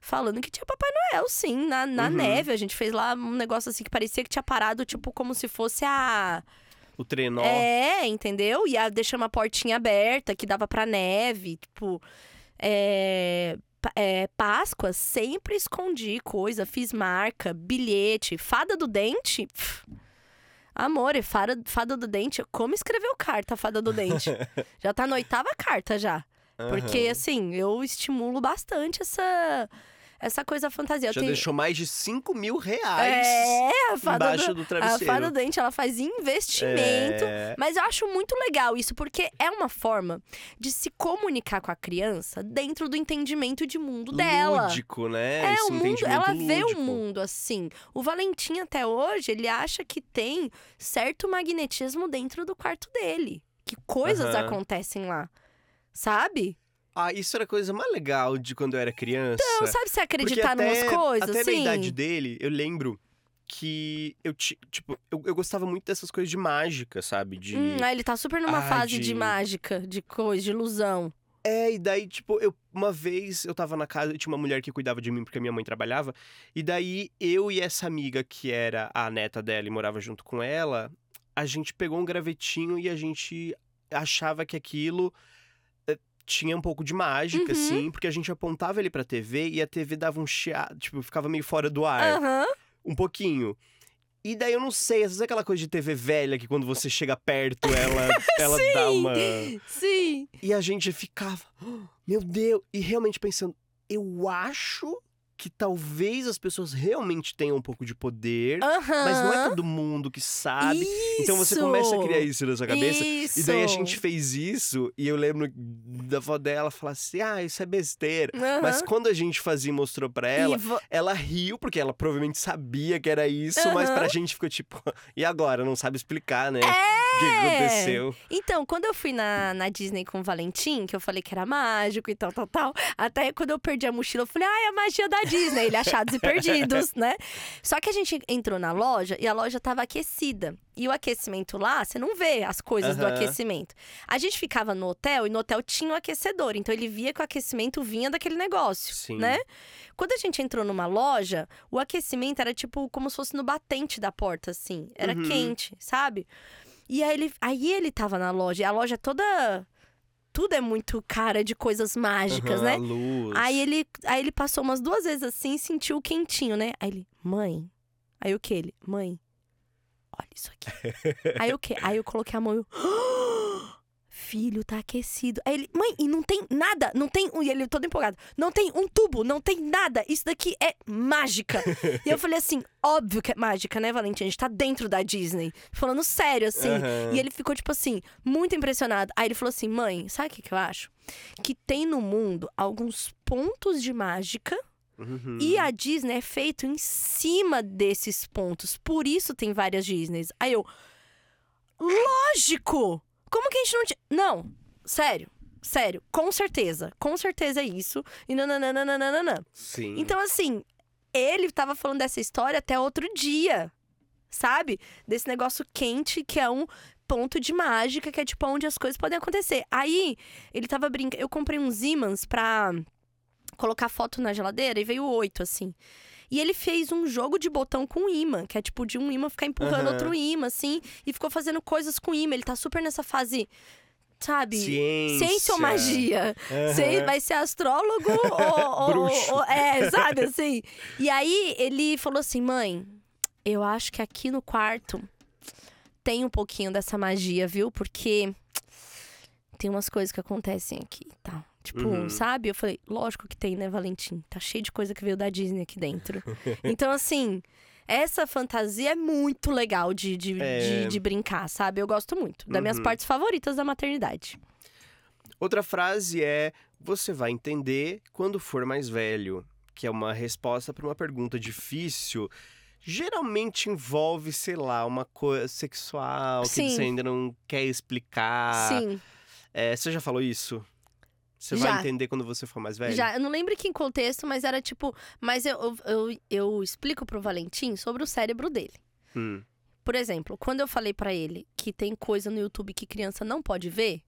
falando que tinha Papai Noel, sim, na, na Uhum. neve. A gente fez lá um negócio assim que parecia que tinha parado, tipo, como se fosse a. O trenó. É, entendeu? E a, deixando uma portinha aberta que dava pra neve. Tipo, é, é, Páscoa, sempre escondi coisa, fiz marca, bilhete, fada do dente. pff, Amor, fada, fada do dente, como escreveu carta, fada do dente? *laughs* já tá na oitava carta já. Porque, Aham. assim, eu estimulo bastante essa, essa coisa fantasia. Já tenho- deixou mais de 5 mil reais É, a fada, embaixo do, do a travesseiro. fada do dente, ela faz investimento. É... Mas eu acho muito legal isso, porque é uma forma de se comunicar com a criança dentro do entendimento de mundo dela. Lúdico, né? É, Esse o mundo, ela vê o lúdico. mundo assim. O Valentim, até hoje, ele acha que tem certo magnetismo dentro do quarto dele. Que coisas Aham. acontecem lá. Sabe? Ah, isso era a coisa mais legal de quando eu era criança. Não, sabe se acreditar até, numas coisas, até assim? na idade dele, eu lembro que eu, ti- tipo, eu, eu gostava muito dessas coisas de mágica, sabe? De... Hum, aí ele tá super numa Ai, fase de... de- mágica, de coisa, de ilusão. É, e daí, tipo, eu uma vez eu tava na casa tinha uma mulher que cuidava de mim porque a minha mãe trabalhava. E daí eu e essa amiga que era a neta dela e morava junto com ela, a gente pegou um gravetinho e a gente achava que aquilo tinha um pouco de mágica, Uhum. assim, porque a gente apontava ele pra TV e a TV dava um chiado, tipo, ficava meio fora do ar. Aham. Um pouquinho. E daí eu não sei, às vezes é aquela coisa de TV velha que quando você chega perto, ela, *laughs* ela dá Sim. uma. Sim. E a gente ficava, "Oh, meu Deus, e realmente pensando, eu acho que talvez as pessoas realmente tenham um pouco de poder, Aham. mas não é todo mundo que sabe. Então você começa a criar isso na sua cabeça. Isso. E daí a gente fez isso, e eu lembro da avó dela falar assim: ah, isso é besteira. Aham. Mas quando a gente fazia e mostrou pra ela, vo- ela riu, porque ela provavelmente sabia que era isso, mas Aham. pra gente ficou tipo, e agora? Não sabe explicar, né? É! O que que aconteceu? Então, quando eu fui na, na Disney com o Valentim, que eu falei que era mágico e tal, tal, tal, até quando eu perdi a mochila, eu falei, ai, a magia da Disney, ele achados e perdidos, né? Só que a gente entrou na loja e a loja tava aquecida. E o aquecimento lá, você não vê as coisas do Aham. aquecimento. A gente ficava no hotel e no hotel tinha o aquecedor, então ele via que o aquecimento vinha daquele negócio, Sim. né? Quando a gente entrou numa loja, o aquecimento era tipo como se fosse no batente da porta, assim. Era Uhum. quente, sabe? E aí ele, aí ele tava na loja, e a loja toda. Tudo é muito cara de coisas mágicas, Aham, né? luz. Aí ele, aí ele passou umas duas vezes assim e sentiu o quentinho, né? Aí ele, mãe. Aí o que? Ele, mãe, olha isso aqui. *laughs* aí o que? Aí eu coloquei a mão e eu. *gasps* Filho, tá aquecido. Aí ele, mãe, e não tem nada, não tem. um-" E ele todo empolgado. Não tem um tubo, não tem nada. Isso daqui é mágica. *laughs* e eu falei assim: óbvio que é mágica, né, Valentim? A gente tá dentro da Disney. Falando sério, assim. Aham. E ele ficou, tipo assim, muito impressionado. Aí ele falou assim: mãe, sabe o que, que eu acho? Que tem no mundo alguns pontos de mágica. Uhum. E a Disney é feito em cima desses pontos. Por isso tem várias Disneys. Aí eu. Lógico! Como que a gente não tinha. Não, sério. Sério, com certeza. Com certeza é isso. E nananana. Sim. Então, assim, ele tava falando dessa história até outro dia. Sabe? Desse negócio quente que é um ponto de mágica, que é tipo onde as coisas podem acontecer. Aí, ele tava brincando. Eu comprei uns ímãs pra colocar foto na geladeira e veio oito, assim. E ele fez um jogo de botão com imã, que é tipo de um imã ficar empurrando Aham. outro imã, assim, e ficou fazendo coisas com imã. Ele tá super nessa fase, sabe? Ciência. Ciência ou magia? Aham. Sei, vai ser astrólogo *laughs* ou, ou- ou- É, sabe assim? E aí ele falou assim: mãe, eu acho que aqui no quarto tem um pouquinho dessa magia, viu? Porque tem umas coisas que acontecem aqui e tal. Tipo, Uhum. sabe? Eu falei, lógico que tem, né, Valentim? Tá cheio de coisa que veio da Disney aqui dentro. *laughs* então, assim, essa fantasia é muito legal de, de, É. de, de brincar, sabe? Eu gosto muito. Das minhas Uhum. partes favoritas da maternidade. Outra frase é: você vai entender quando for mais velho, que é uma resposta para uma pergunta difícil. Geralmente envolve, sei lá, uma coisa sexual que Sim. você ainda não quer explicar. Sim, É, você já falou isso? Você vai Já. entender quando você for mais velho? já. Eu não lembro que em contexto, mas era tipo. Mas eu, eu, eu, eu explico pro Valentim sobre o cérebro dele. Hum. Por exemplo, quando eu falei pra ele que tem coisa no YouTube que criança não pode ver,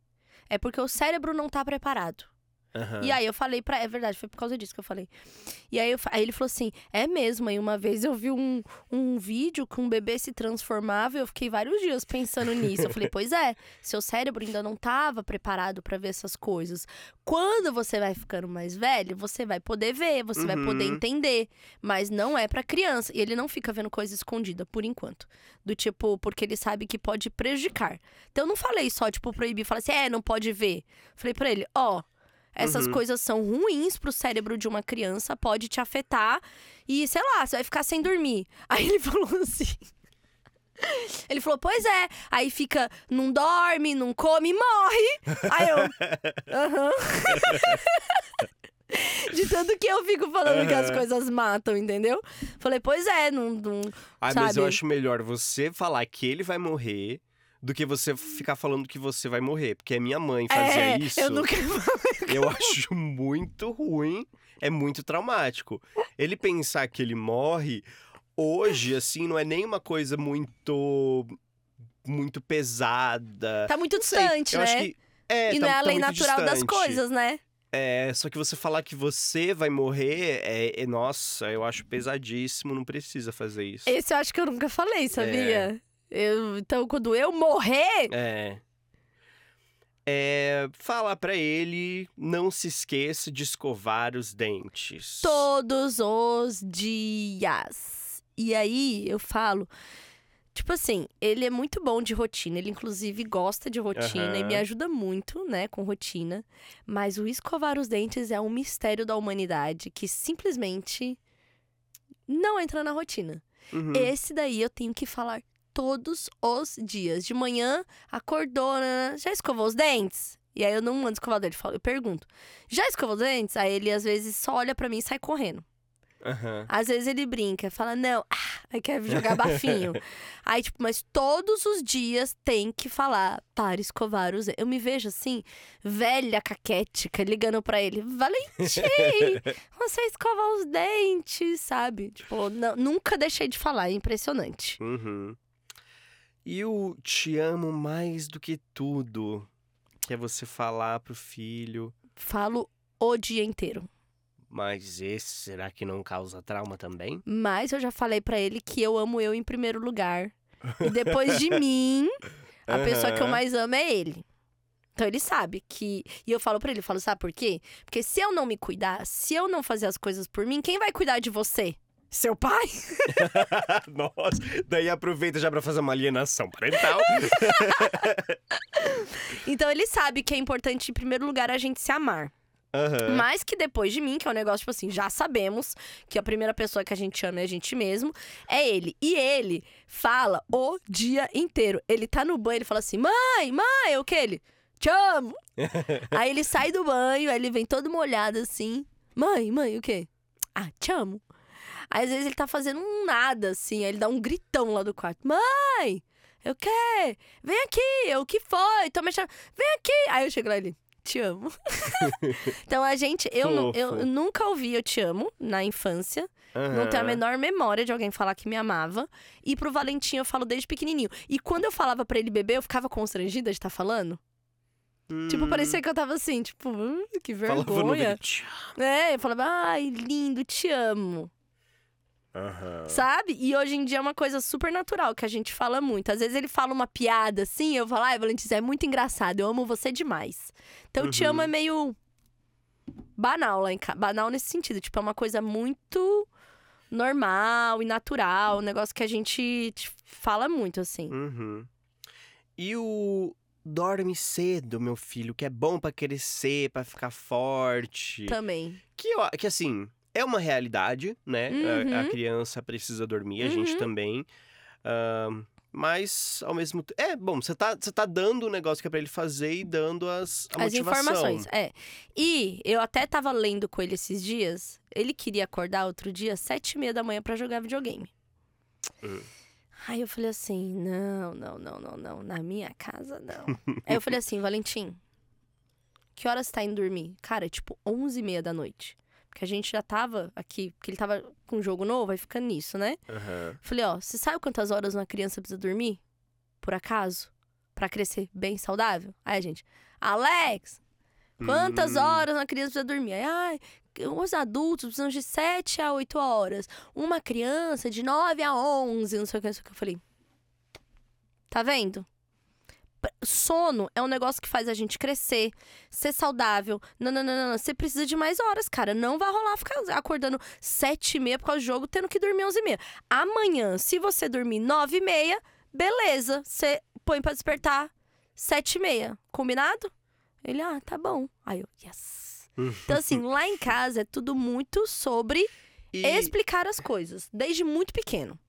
é porque o cérebro não tá preparado. Aham. E aí eu falei pra. É verdade, foi por causa disso que eu falei. E aí, eu aí ele falou assim: é mesmo. Aí uma vez eu vi um, um vídeo que um bebê se transformava e eu fiquei vários dias pensando nisso. Eu falei: pois é, seu cérebro ainda não tava preparado pra ver essas coisas. Quando você vai ficando mais velho, você vai poder ver, você vai poder Uhum. entender. Mas não é pra criança. E ele não fica vendo coisa escondida, por enquanto. Do tipo, porque ele sabe que pode prejudicar. Então eu não falei só, tipo, proibir, falar assim: é, não pode ver. Falei pra ele: ó. Essas Uhum. coisas são ruins pro cérebro de uma criança, pode te afetar e, sei lá, você vai ficar sem dormir. *laughs* Aí ele falou assim. Ele falou, pois é. Aí fica, não dorme, não come morre. Aí eu. *laughs* Aham. *laughs* De tanto que eu fico falando que as coisas matam, entendeu? Falei, pois é, não. não Ah, mas eu sabe? acho melhor você falar que ele vai morrer do que você ficar falando que você vai morrer. Porque a minha mãe fazia é, isso. eu nunca. Eu acho muito ruim, é muito traumático. Ele pensar que ele morre hoje, assim, não é nem uma coisa muito. muito pesada. Tá muito distante, né? que. É, e tá, não é a tá lei muito natural das distante. coisas, né? É, só que você falar que você vai morrer, é, é- nossa, eu acho pesadíssimo, não precisa fazer isso. Esse eu acho que eu nunca falei, sabia? Eu, então, quando eu morrer, É. É, fala pra ele, não se esqueça de escovar os dentes. todos os dias. E aí eu falo, tipo assim, ele é muito bom de rotina, ele inclusive gosta de rotina e Aham. me ajuda muito, né, com rotina. Mas o escovar os dentes é um mistério da humanidade que simplesmente não entra na rotina. Uhum. Esse daí eu tenho que falar todos os dias. De manhã, acordou, né? já escovou os dentes? E aí eu não mando escovar o dente, eu pergunto, já escovou os dentes? Aí ele às vezes só olha pra mim e sai correndo. Aham. Às vezes ele brinca, fala, não, ah, aí quer jogar *laughs* bafinho. aí, tipo, mas todos os dias tem que falar para escovar os dentes. Eu me vejo assim, velha caquética, ligando pra ele, Valentim, *laughs* você escova os dentes, sabe? Tipo, não- nunca deixei de falar, é impressionante. Uhum. E o te amo mais do que tudo, que é você falar pro filho, Falo o dia inteiro. mas esse será que não causa trauma também? Mas eu já falei pra ele que eu amo eu em primeiro lugar. E depois de *laughs* mim, a pessoa que eu mais amo é ele. Então ele sabe que. E eu falo pra ele, eu falo, sabe por quê? Porque se eu não me cuidar, se eu não fazer as coisas por mim, quem vai cuidar de você? Seu pai? *laughs* Nossa, daí aproveita já pra fazer uma alienação parental. *laughs* Então ele sabe que é importante, em primeiro lugar, a gente se amar. Aham. Mais que depois de mim, que é um negócio, tipo assim, já sabemos que a primeira pessoa que a gente ama é a gente mesmo, é ele. E ele fala o dia inteiro. Ele tá no banho, ele fala assim: mãe, mãe, o que ele? Te amo! *laughs* aí ele sai do banho, aí ele vem todo molhado assim: mãe, mãe, o quê? Ah, te amo. Aí às vezes ele tá fazendo um nada, assim, aí ele dá um gritão lá do quarto: mãe, o quê? Vem aqui, o que foi? Tô mexendo. Vem aqui! Aí eu chego lá e ele. Te amo. *laughs* então a gente, eu, eu nunca ouvi eu te amo na infância. Não tenho a menor memória de alguém falar que me amava. E pro Valentim eu falo desde pequenininho. E quando eu falava pra ele beber, eu ficava constrangida de estar falando. Tipo, Hum, parecia que eu tava assim, tipo, "Hum, que falava no vergonha. "Te amo." É, eu falava, ai, lindo, te amo. Aham. Sabe? E hoje em dia é uma coisa super natural que a gente fala muito. Às vezes ele fala uma piada assim, eu falo, ai, Valentim, é muito engraçado, eu amo você demais. Então, te Uhum. amo é meio banal lá em casa. Banal nesse sentido. Tipo, é uma coisa muito normal e natural. Um negócio que a gente te fala muito, assim. Uhum. E o dorme cedo, meu filho, que é bom pra crescer, pra ficar forte. Também. Que, que assim, é uma realidade, né? A, a Uhum. criança precisa dormir, a gente Uhum. também. Ahn, mas ao mesmo tempo. É, bom, você tá, você tá dando o negócio que é pra ele fazer e dando as, As motivação. informações, é. E eu até tava lendo com ele esses dias. Ele queria acordar outro dia, às sete e meia da manhã, pra jogar videogame. Hum. Aí eu falei assim: não, não, não, não, não. Na minha casa, não. *laughs* Aí eu falei assim, Valentim, que horas você tá indo dormir? Cara, é tipo onze e meia da noite. Porque a gente já tava aqui, porque ele tava com um jogo novo, aí fica nisso, né? Aham. Falei, ó, você sabe quantas horas uma criança precisa dormir? Por acaso? Pra crescer bem saudável? Aí a gente, Alex, quantas Hum. horas uma criança precisa dormir? Aí, ai, os adultos precisam de 7 a 8 horas. Uma criança de 9 a 11, não sei o que, não sei o que. Eu falei, tá vendo? Sono é um negócio que faz a gente crescer, ser saudável. Não, não, não, não. Você precisa de mais horas, cara. Não vai rolar ficar acordando sete e meia por causa do jogo, tendo que dormir onze e meia. Amanhã, se você dormir nove e meia, beleza. Você põe pra despertar sete e meia. Combinado? Ele, ah, tá bom. Aí eu, yes. Então, assim, *laughs* lá em casa é tudo muito sobre E, explicar as coisas, desde muito pequeno.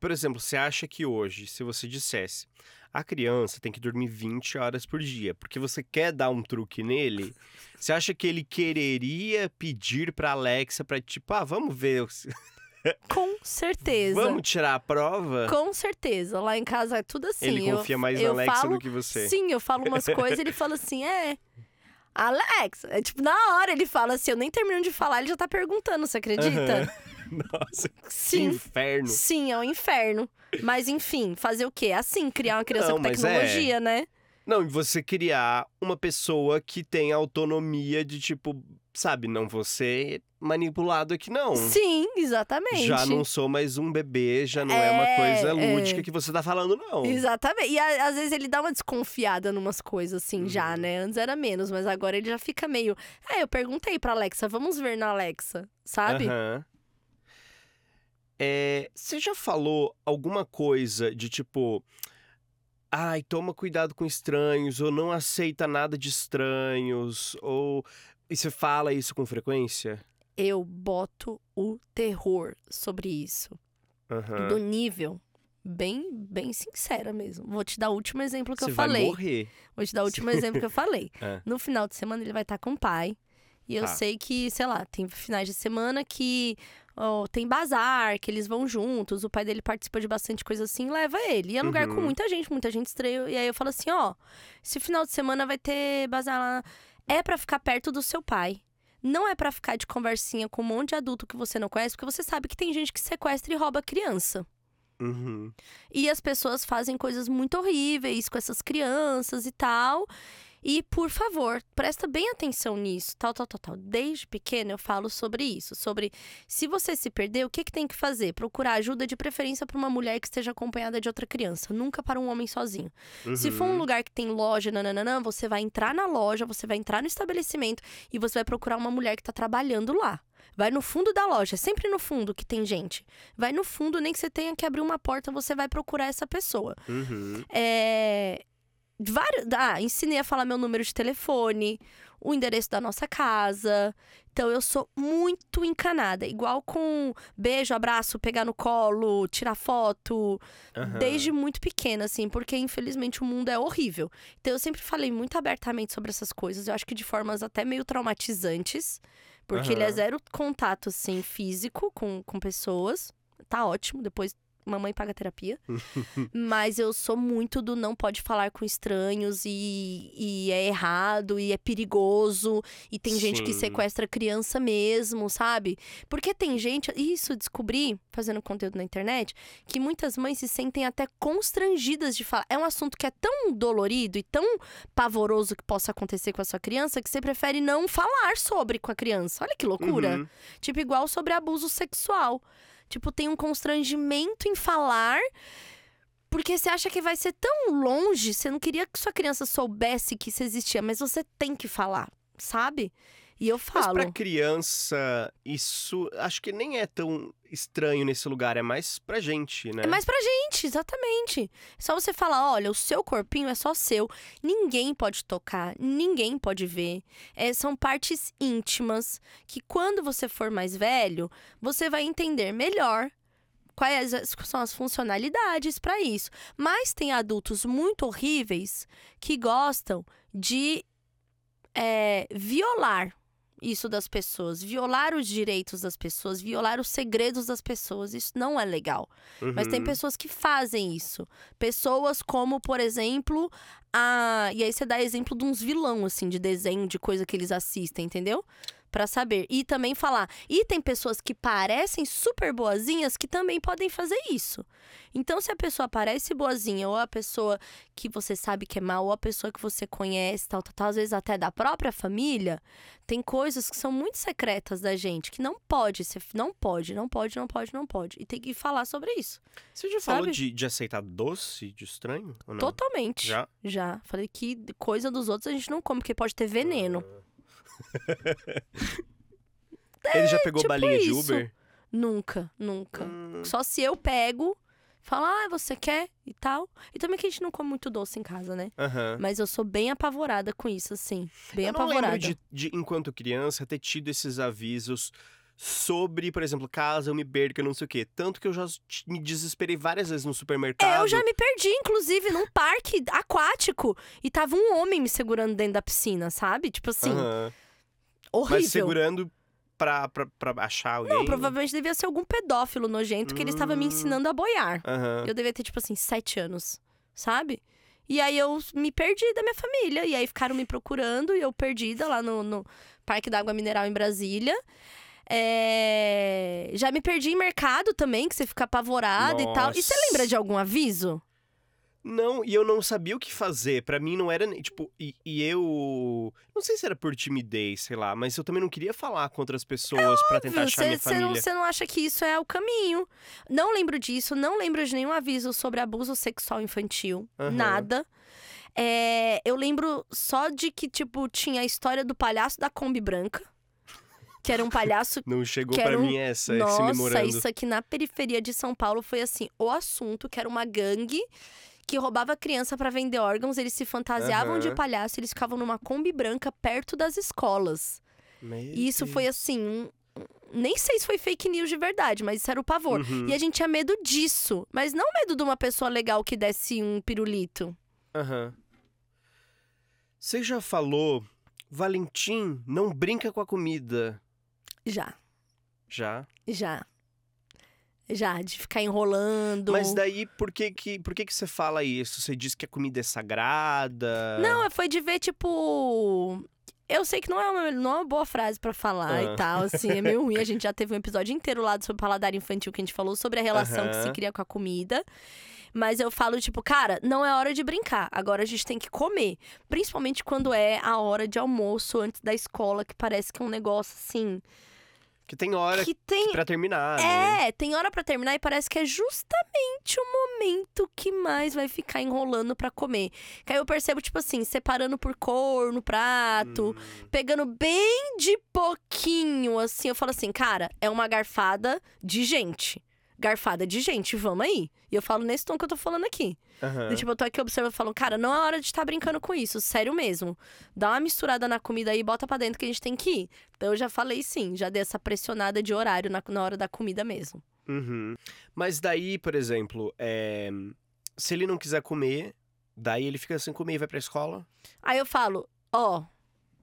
por exemplo, você acha que hoje, se você dissesse a criança tem que dormir 20 horas por dia, porque você quer dar um truque nele, você acha que ele quereria pedir pra Alexa pra tipo, ah, vamos ver, *laughs* Com certeza. vamos tirar a prova? Com certeza. Lá em casa é tudo assim. ele eu- confia mais eu na Alexa falo, do que você. Sim, eu falo umas *laughs* coisas ele fala assim, é. Alex, é tipo, na hora ele fala assim, eu nem termino de falar, ele já tá perguntando, você acredita? *laughs* Nossa, que Sim. inferno. Sim, é um inferno. Mas enfim, fazer o quê? Assim, criar uma criança Não, com mas é. tecnologia, né? Não, e você criar uma pessoa que tem autonomia de tipo, sabe, não você manipulado aqui não. Sim, exatamente. Já não sou mais um bebê, já não é, uma É, coisa é. lúdica que você tá falando, não. Exatamente. E a- às vezes ele dá uma desconfiada numas coisas assim, já, Uhum. né? Antes era menos, mas agora ele já fica meio. É, eu perguntei pra Alexa, vamos ver na Alexa, sabe? Aham. É, você já falou alguma coisa de tipo. Ai, toma cuidado com estranhos, ou não aceita nada de estranhos, ou. E você fala isso com frequência? Eu boto o terror sobre isso. Aham. Do nível. Bem, bem sincera mesmo. Vou te dar o último exemplo que Você eu vai falei. morrer. Vou te dar o último exemplo que eu *laughs* falei. É. No final de semana ele vai estar com o pai. E eu Tá. sei que, sei lá, tem finais de semana que ó, tem bazar, que eles vão juntos. O pai dele participa de bastante coisa assim, leva ele. E é lugar com Uhum. muita gente, muita gente estranha. E aí eu falo assim: ó, esse final de semana vai ter bazar lá. É pra ficar perto do seu pai. Não é pra ficar de conversinha com um monte de adulto que você não conhece, porque você sabe que tem gente que sequestra e rouba criança. Uhum. E as pessoas fazem coisas muito horríveis com essas crianças e tal. E, por favor, presta bem atenção nisso, tal, tal, tal, tal. Desde pequeno eu falo sobre isso, sobre se você se perder, o que, que tem que fazer? Procurar ajuda de preferência para uma mulher que esteja acompanhada de outra criança, nunca para um homem sozinho. Se for um Uhum. lugar que tem loja, nananã, você vai entrar na loja, você vai entrar no estabelecimento e você vai procurar uma mulher que tá trabalhando lá. Vai no fundo da loja, é sempre no fundo que tem gente. Vai no fundo, nem que você tenha que abrir uma porta, você vai procurar essa pessoa. Uhum. É. Vários, ah, ensinei a falar meu número de telefone, o endereço da nossa casa. Então eu sou muito encanada. Igual com beijo, abraço, pegar no colo, tirar foto. Aham. Desde muito pequena, assim, porque infelizmente o mundo é horrível. Então eu sempre falei muito abertamente sobre essas coisas. Eu acho que de formas até meio traumatizantes. Porque ele é zero contato, assim, físico com, com pessoas. Tá ótimo, depois mamãe paga terapia. *laughs* Mas eu sou muito do não pode falar com estranhos e, e é errado e é perigoso. E tem gente que Sim. sequestra criança mesmo, sabe? Porque tem gente. Isso descobri, fazendo conteúdo na internet, que muitas mães se sentem até constrangidas de falar. É um assunto que é tão dolorido e tão pavoroso que possa acontecer com a sua criança que você prefere não falar sobre com a criança. Olha que loucura. Uhum. Tipo, igual sobre abuso sexual. Tipo, tem um constrangimento em falar. Porque você acha que vai ser tão longe, você não queria que sua criança soubesse que isso existia, mas você tem que falar, sabe? E eu Mas falo. pra criança, isso acho que nem é tão estranho nesse lugar, é mais pra gente, né? É mais pra gente, exatamente. É só você falar, olha, o seu corpinho é só seu. Ninguém pode tocar, ninguém pode ver. É, são partes íntimas que quando você for mais velho, você vai entender melhor quais são as funcionalidades para isso. Mas tem adultos muito horríveis que gostam de é, violar isso das pessoas, violar os direitos das pessoas, violar os segredos das pessoas. Isso não é legal. Mas tem Uhum. pessoas que fazem isso. Pessoas como, por exemplo, a. E aí você dá exemplo de uns vilão, assim, de desenho, de coisa que eles assistem, entendeu? Pra saber. E também falar. E tem pessoas que parecem super boazinhas que também podem fazer isso. Então, se a pessoa parece boazinha, ou a pessoa que você sabe que é mal, ou a pessoa que você conhece, tal, tal, tal, às vezes até da própria família, tem coisas que são muito secretas da gente, que não pode ser. Não pode, não pode, não pode, não pode. E tem que falar sobre isso. Você já falou Sabe? de, de aceitar doce de estranho? Totalmente. Já? Já. Falei que coisa dos outros a gente não come, porque pode ter veneno. *laughs* Ele já pegou tipo balinha de isso. Uber? Nunca, nunca. Hum, Só se eu pego, falo, ah, você quer? E tal. E também que a gente não come muito doce em casa, né? Aham. Mas eu sou bem apavorada com isso, assim. Bem Eu apavorada. lembro de, de, enquanto criança, ter tido esses avisos sobre, por exemplo, caso eu me perca, não sei o quê. Tanto que eu já me desesperei várias vezes no supermercado. É, eu já me perdi, inclusive, num parque aquático. E tava um homem me segurando dentro da piscina, sabe? Tipo assim, Aham. Horrível. Mas segurando pra, pra, pra achar alguém. Não, provavelmente devia ser algum pedófilo nojento que ele estava me Hum. ensinando a boiar. Aham. Eu devia ter, tipo assim, sete anos, sabe? E aí eu me perdi da minha família. E aí ficaram me procurando e eu perdida lá no, no Parque da Água Mineral em Brasília. É, Já me perdi em mercado também, que você fica apavorada e tal. E você Nossa. lembra de algum aviso? Não, e eu não sabia o que fazer. Pra mim não era, tipo, e, e eu não sei se era por timidez, sei lá, mas eu também não queria falar com outras pessoas pra tentar achar minha Você você não, família. você não acha que isso é o caminho? Não lembro disso, não lembro de nenhum aviso sobre abuso sexual infantil. Aham. Nada. É, eu lembro só de que, tipo, tinha a história do palhaço da Kombi Branca. Que era um palhaço *laughs* Não chegou era um- mim essa, esse Nossa, memorando. isso aqui na periferia de São Paulo foi assim, o assunto, que era uma gangue que roubava criança pra vender órgãos, eles se fantasiavam de Aham. palhaço, eles ficavam numa Kombi branca perto das escolas. Meu E isso foi Deus. assim, um- nem sei se foi fake news de verdade, mas isso era o pavor. Uhum. E a gente tinha medo disso, mas não medo de uma pessoa legal que desse um pirulito. Aham. Você já falou, Valentim, não brinca com a comida. Já, Já. já. Já, de ficar enrolando. Mas daí, por que que, por que que você fala isso? Você diz que a comida é sagrada? Não, foi de ver, tipo. Eu sei que não é uma, não é uma boa frase pra falar Ah. e tal, assim, é meio ruim. A gente já teve um episódio inteiro lá sobre paladar infantil que a gente falou sobre a relação que se cria com a comida. Mas eu falo, tipo, cara, não é hora de brincar. Agora a gente tem que comer. Principalmente quando é a hora de almoço antes da escola, que parece que é um negócio assim. Que tem hora Que tem. pra terminar, né? É, tem hora pra terminar e parece que é justamente o momento que mais vai ficar enrolando pra comer. Que aí eu percebo, tipo assim, separando por cor no prato, Hum. pegando bem de pouquinho, assim. Eu falo assim, cara, é uma garfada de gente. Garfada de gente, vamos aí. E eu falo nesse tom que eu tô falando aqui. Aham. Do Tipo, eu tô aqui observando e falo, cara, não é hora de estar brincando com isso, sério mesmo. Dá uma misturada na comida aí e bota pra dentro que a gente tem que ir. Então eu já falei sim, já dei essa pressionada de horário na, na hora da comida mesmo. Uhum. Mas daí, por exemplo, é, se ele não quiser comer, daí ele fica sem comer e vai pra escola? Aí eu falo, ó,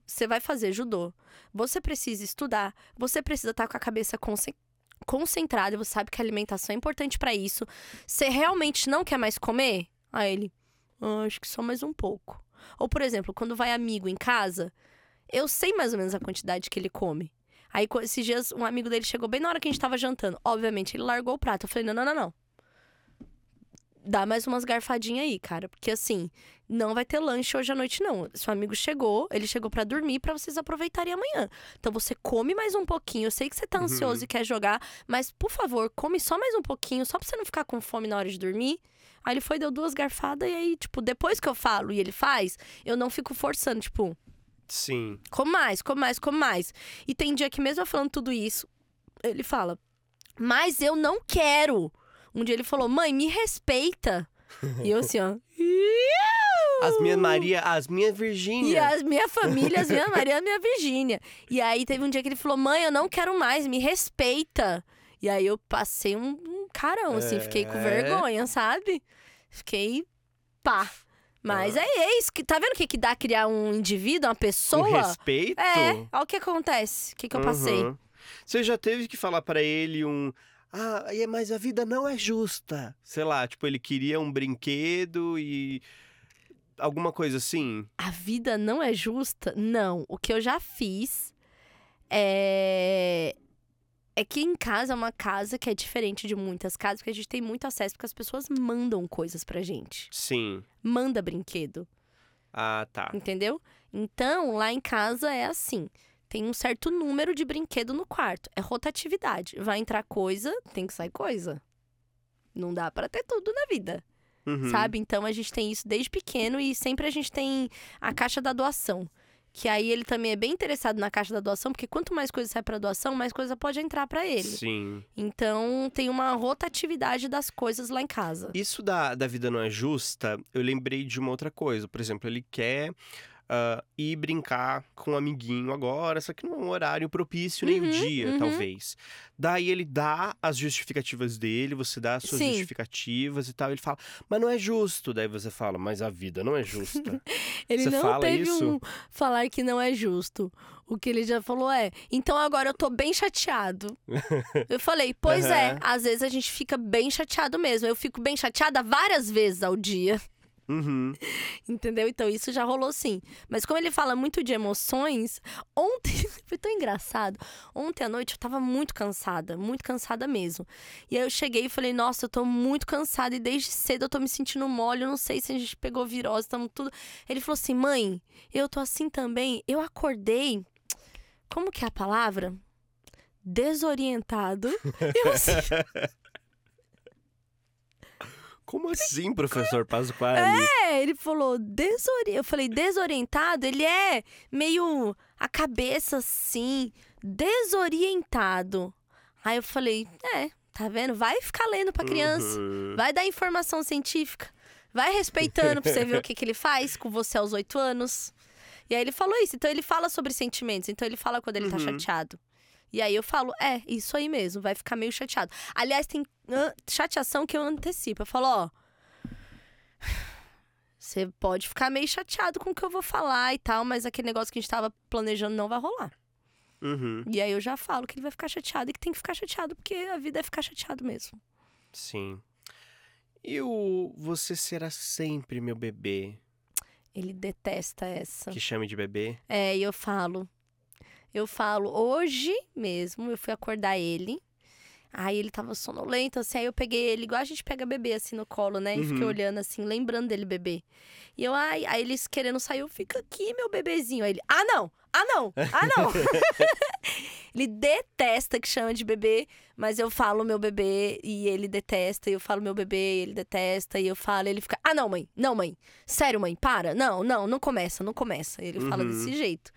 você vai fazer judô, você precisa estudar, você precisa estar com a cabeça concen- concentrada, você sabe que a alimentação é importante pra isso. Você realmente não quer mais comer? Aí ele, "Ah, acho que só mais um pouco. Ou, por exemplo, quando vai amigo em casa, eu sei mais ou menos a quantidade que ele come. Aí, esses dias, um amigo dele chegou bem na hora que a gente tava jantando. Obviamente, ele largou o prato. Eu falei, não, não, não, não. Dá mais umas garfadinhas aí, cara. Porque, assim, não vai ter lanche hoje à noite, não. Seu amigo chegou, ele chegou pra dormir pra vocês aproveitarem amanhã. Então você come mais um pouquinho. Eu sei que você tá Uhum. ansioso e quer jogar, mas por favor, come só mais um pouquinho, só pra você não ficar com fome na hora de dormir. Aí ele foi, deu duas garfadas, e aí, tipo, depois que eu falo e ele faz, eu não fico forçando, tipo, Sim. come mais, come mais, come mais. E tem dia que mesmo eu falando tudo isso, ele fala, mas eu não quero. Um dia ele falou, mãe, me respeita. *laughs* e eu assim, ó. As minhas Maria, as minhas E Virgínia. as minha família, as minha *laughs* Maria, a minha Virgínia. E aí teve um dia que ele falou: Mãe, eu não quero mais, me respeita. E aí eu passei um, um carão, assim. Fiquei com É. vergonha, sabe? Fiquei pá. Mas Ah. é, é isso. Que, tá vendo o que, que dá criar um indivíduo, uma pessoa? respeito? É, olha o que acontece. O que, que eu passei. Uhum. Você já teve que falar pra ele um. Ah, é, mas a vida não é justa. Sei lá, tipo, ele queria um brinquedo e. Alguma coisa assim? A vida não é justa? Não. O que eu já fiz é. É que em casa é uma casa que é diferente de muitas casas, porque a gente tem muito acesso, porque as pessoas mandam coisas pra gente. Sim. Manda brinquedo. Ah, tá. Entendeu? Então, lá em casa é assim. Tem um certo número de brinquedo no quarto. É rotatividade. Vai entrar coisa, tem que sair coisa. Não dá pra ter tudo na vida, Uhum. sabe? Então a gente tem isso desde pequeno e sempre a gente tem a caixa da doação. Que aí ele também é bem interessado na caixa da doação, porque quanto mais coisa sai pra doação, mais coisa pode entrar pra ele. Sim. Então tem uma rotatividade das coisas lá em casa. Isso da, da vida não é justa, eu lembrei de uma outra coisa. Por exemplo, ele quer ah, ir brincar com um amiguinho agora, só que não é um horário propício, nem o Uhum, dia, uhum. talvez. Daí ele dá as justificativas dele, você dá as suas Sim. justificativas e tal. Ele fala, mas não é justo. Daí você fala, mas a vida não é justa. *laughs* Ele Você não fala teve isso? um falar que não é justo. O que ele já falou é, então agora eu tô bem chateado. *laughs* eu falei, pois é, Aham. às vezes a gente fica bem chateado mesmo. Eu fico bem chateada várias vezes ao dia. Uhum. *laughs* Entendeu? Então isso já rolou sim. Mas como ele fala muito de emoções, *laughs* ontem foi tão engraçado. Ontem à noite eu tava muito cansada, muito cansada mesmo. E aí eu cheguei e falei: "Nossa, eu tô muito cansada e desde cedo eu tô me sentindo mole, eu não sei se a gente pegou virose, estamos tudo". Ele falou assim: "Mãe, eu tô assim também. Eu acordei Como que é a palavra? Desorientado. *laughs* Eu assim, Como assim, professor Pasquale? É, ele falou desori... Eu falei, desorientado? Ele é meio a cabeça assim, desorientado. Aí eu falei, é, tá vendo? Vai ficar lendo pra criança. Uhum. Vai dar informação científica. Vai respeitando pra você ver o que, que ele faz com você aos oito anos. E aí ele falou isso. Então ele fala sobre sentimentos. Então ele fala quando ele tá Uhum. chateado. E aí eu falo, é, isso aí mesmo, vai ficar meio chateado. Aliás, tem chateação que eu antecipo. Eu falo, ó. Você pode ficar meio chateado com o que eu vou falar e tal, mas aquele negócio que a gente tava planejando não vai rolar. Uhum. E aí eu já falo que ele vai ficar chateado e que tem que ficar chateado, porque a vida é ficar chateado mesmo. Sim. E o Você Será Sempre Meu Bebê? Ele detesta essa. Que chame de bebê? É, e eu falo. Eu falo, hoje mesmo, eu fui acordar ele. Aí ele tava sonolento, assim, aí eu peguei ele, igual a gente pega bebê, assim, no colo, né? E fiquei Uhum. olhando, assim, lembrando dele bebê. E eu, ai, aí eles querendo sair, eu fico aqui, meu bebezinho. Aí ele, ah, não! Ah, não! Ah, não! *laughs* ele detesta que chama de bebê, mas eu falo meu bebê e ele detesta, e eu falo meu bebê e ele detesta, e eu falo, ele fica, ah, não, mãe, não, mãe, sério, mãe, para, não, não, não começa, não começa. Ele fala Uhum. desse jeito.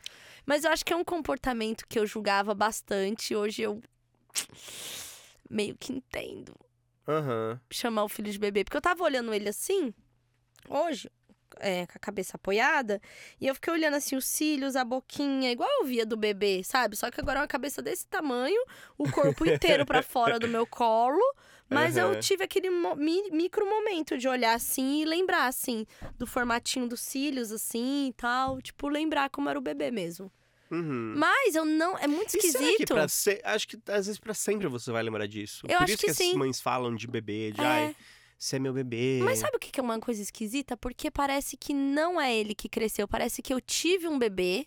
Mas eu acho que é um comportamento que eu julgava bastante, hoje eu *tsk* meio que entendo Aham. chamar o filho de bebê. Porque eu tava olhando ele assim, hoje, é, com a cabeça apoiada, e eu fiquei olhando assim os cílios, a boquinha, igual eu via do bebê, sabe? Só que agora é uma cabeça desse tamanho, o corpo *laughs* inteiro pra fora do meu colo. Mas Aham. eu tive aquele mo- mi- micro momento de olhar assim e lembrar, assim, do formatinho dos cílios, assim e tal. Tipo, lembrar como era o bebê mesmo. Uhum. Mas eu não. É muito que esquisito. pra se... Acho que às vezes pra sempre você vai lembrar disso. Eu Por acho isso que que, sim. as mães falam de bebê, de É. ai, você é meu bebê. Mas sabe o que que é uma coisa esquisita? Porque parece que não é ele que cresceu. Parece que eu tive um bebê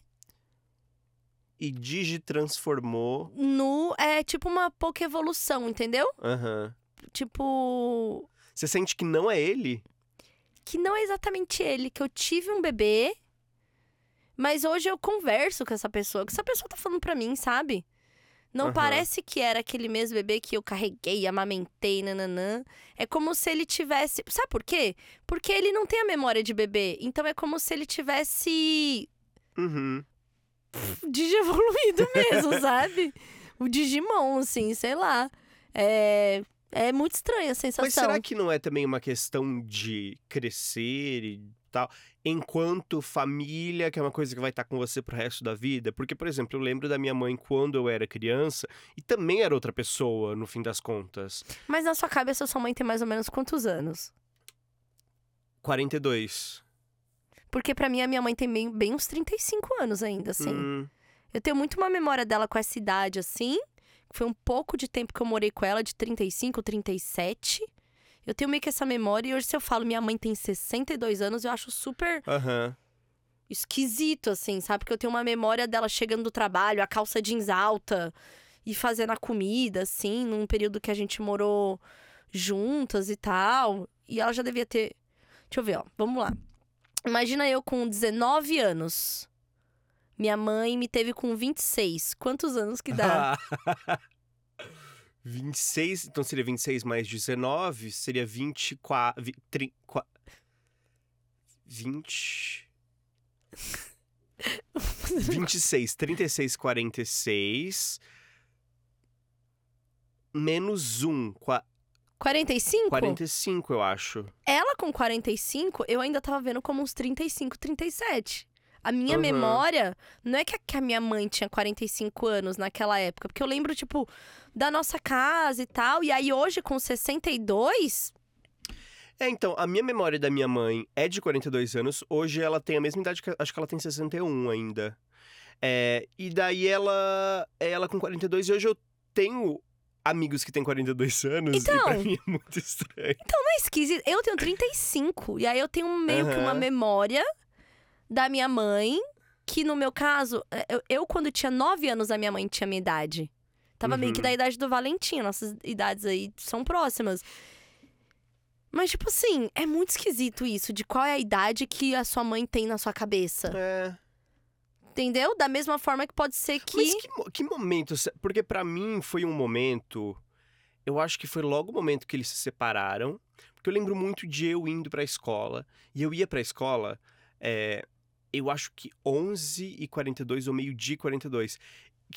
E Digi transformou. no. É tipo uma pouca evolução, entendeu? Aham. Tipo. Você sente que não é ele? Que não é exatamente ele, que eu tive um bebê. Mas hoje eu converso com essa pessoa, que essa pessoa tá falando pra mim, sabe? Não Aham. parece que era aquele mesmo bebê que eu carreguei, amamentei, nananã. É como se ele tivesse. Sabe por quê? Porque ele não tem a memória de bebê. Então é como se ele tivesse Uhum. digievoluído mesmo, sabe? O Digimon, assim, sei lá. É, é muito estranha a sensação. Mas será que não é também uma questão de crescer e tal, enquanto família, que é uma coisa que vai estar com você pro resto da vida. Porque, por exemplo, eu lembro da minha mãe quando eu era criança e também era outra pessoa, no fim das contas. Mas na sua cabeça, sua mãe tem mais ou menos quantos anos? 42. Porque pra mim, a minha mãe tem bem, bem uns 35 anos ainda, assim. Hum, Eu tenho muito uma memória dela com essa idade, assim. Foi um pouco de tempo que eu morei com ela, de 35, 37. Eu tenho meio que essa memória. E hoje, se eu falo minha mãe tem 62 anos, eu acho super Aham. esquisito, assim, sabe? Porque eu tenho uma memória dela chegando do trabalho, a calça jeans alta e fazendo a comida, assim, num período que a gente morou juntas e tal. E ela já devia ter. Deixa eu ver, ó. Vamos lá. Imagina eu com 19 anos. Minha mãe me teve com 26. Quantos anos que dá? *laughs* 26, então seria 26 mais 19, seria 24. vi- tri- qua- 20. 26, 36, 46. Menos 1, 45? 45, eu acho. Ela com 45, eu ainda tava vendo como uns 35, 37. A minha Aham. memória não é que a, que a minha mãe tinha 45 anos naquela época, porque eu lembro, tipo, da nossa casa e tal. E aí hoje, com 62, É, então, a minha memória da minha mãe é de 42 anos. Hoje ela tem a mesma idade que acho que ela tem 61 ainda. É, e daí ela ela com 42 e hoje eu tenho amigos que têm 42 anos e pra Então. mim é muito estranho. não é esquisito. Eu tenho 35. E aí eu tenho meio que uma memória da minha mãe, que no meu caso, é, eu, eu, quando tinha 9 anos, a minha mãe tinha minha idade. Tava meio que Uhum. da idade do Valentim, nossas idades aí são próximas. Mas, tipo assim, é muito esquisito isso, de qual é a idade que a sua mãe tem na sua cabeça. É. Entendeu? Da mesma forma que pode ser que. Mas que, que momento? Porque pra mim foi um momento. Eu acho que foi logo o momento que eles se separaram. Porque eu lembro muito de eu indo pra escola. E eu ia pra escola, é, eu acho que 11 e 42 ou meio-dia e 42.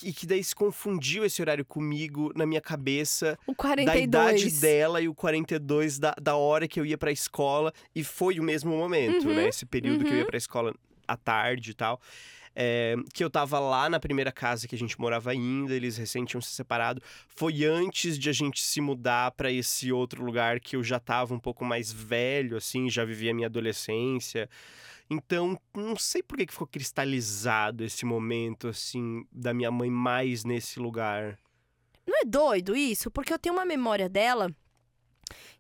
E que daí se confundiu esse horário comigo na minha cabeça, O da 42. idade dela e o 42 da, da hora que eu ia pra escola. E foi o mesmo momento, Uhum, né? Esse período que eu ia uhum. pra escola à tarde e tal. É, que eu tava lá na primeira casa que a gente morava ainda, eles recém tinham se separado. Foi antes de a gente se mudar pra esse outro lugar que eu já tava um pouco mais velho, assim, já vivia a minha adolescência. Então, não sei por que ficou cristalizado esse momento, assim, da minha mãe mais nesse lugar. Não é doido isso? Porque eu tenho uma memória dela.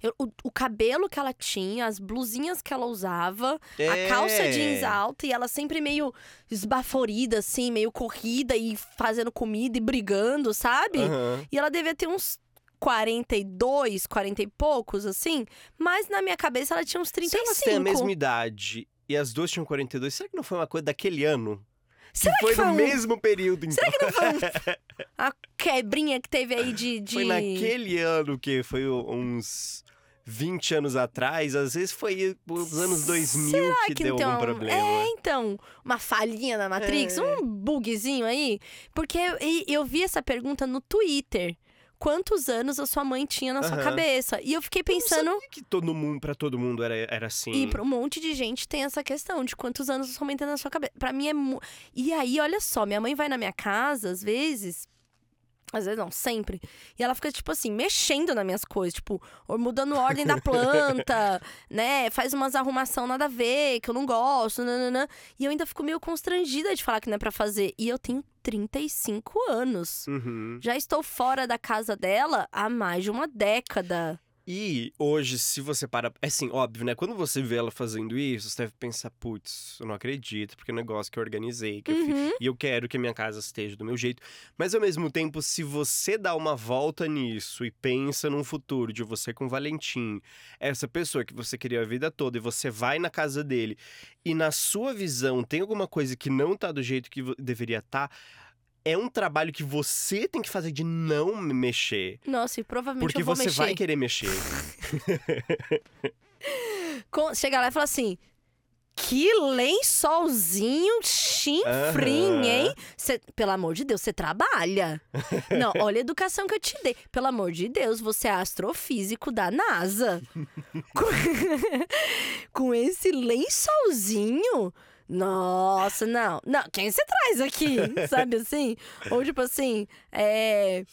eu- o, o cabelo que ela tinha, as blusinhas que ela usava, a calça É. jeans alta e ela sempre meio esbaforida, assim, meio corrida e fazendo comida e brigando, sabe? Aham. E ela devia ter uns 42, 40 e poucos, assim. Mas na minha cabeça ela tinha uns Se 35. elas têm a mesma idade e as duas tinham 42, será que não foi uma coisa daquele ano? Será que foi que foi no um- mesmo período, então. Será que não foi um- *laughs* a quebrinha que teve aí de. de... Foi naquele ano que foi uns 20 anos atrás, às vezes foi os anos 2000 que, que deu então- algum problema. É, então, uma falhinha na Matrix, É. um bugzinho aí. Porque eu, eu vi essa pergunta no Twitter. Quantos anos a sua mãe tinha na sua cabeça? E eu fiquei pensando. Sabia que todo mundo, pra todo mundo era, era assim. E pra um monte de gente tem essa questão de quantos anos a sua mãe tem na sua cabeça. Pra mim é. mu- E aí, olha só, minha mãe vai na minha casa, às vezes. Às vezes não, sempre. E ela fica, tipo assim, mexendo nas minhas coisas. Tipo, mudando a ordem da *laughs* planta, né? Faz umas arrumação nada a ver, que eu não gosto, nananã. E eu ainda fico meio constrangida de falar que não é pra fazer. E eu tenho 35 anos. Uhum. Já estou fora da casa dela há mais de uma década. E hoje, se você para. É assim, óbvio, né? Quando você vê ela fazendo isso, você deve pensar, putz, eu não acredito, porque é um negócio que eu organizei, que eu fiz. Uhum. E eu quero que a minha casa esteja do meu jeito. Mas ao mesmo tempo, se você dá uma volta nisso e pensa num futuro de você com o Valentim, essa pessoa que você queria a vida toda, e você vai na casa dele, e na sua visão tem alguma coisa que não tá do jeito que deveria estar. É um trabalho que você tem que fazer de não me mexer. Nossa, e provavelmente Porque você mexer. vai querer mexer. *laughs* Chega lá e fala assim: que lençolzinho chinfrim, Aham. hein? Cê, pelo amor de Deus, você trabalha. *laughs* Não, olha a educação que eu te dei. Pelo amor de Deus, você é astrofísico da NASA. *laughs* com, com esse lençolzinho. Nossa, não. Não, quem você traz aqui? *laughs* Sabe assim? Ou tipo assim, é.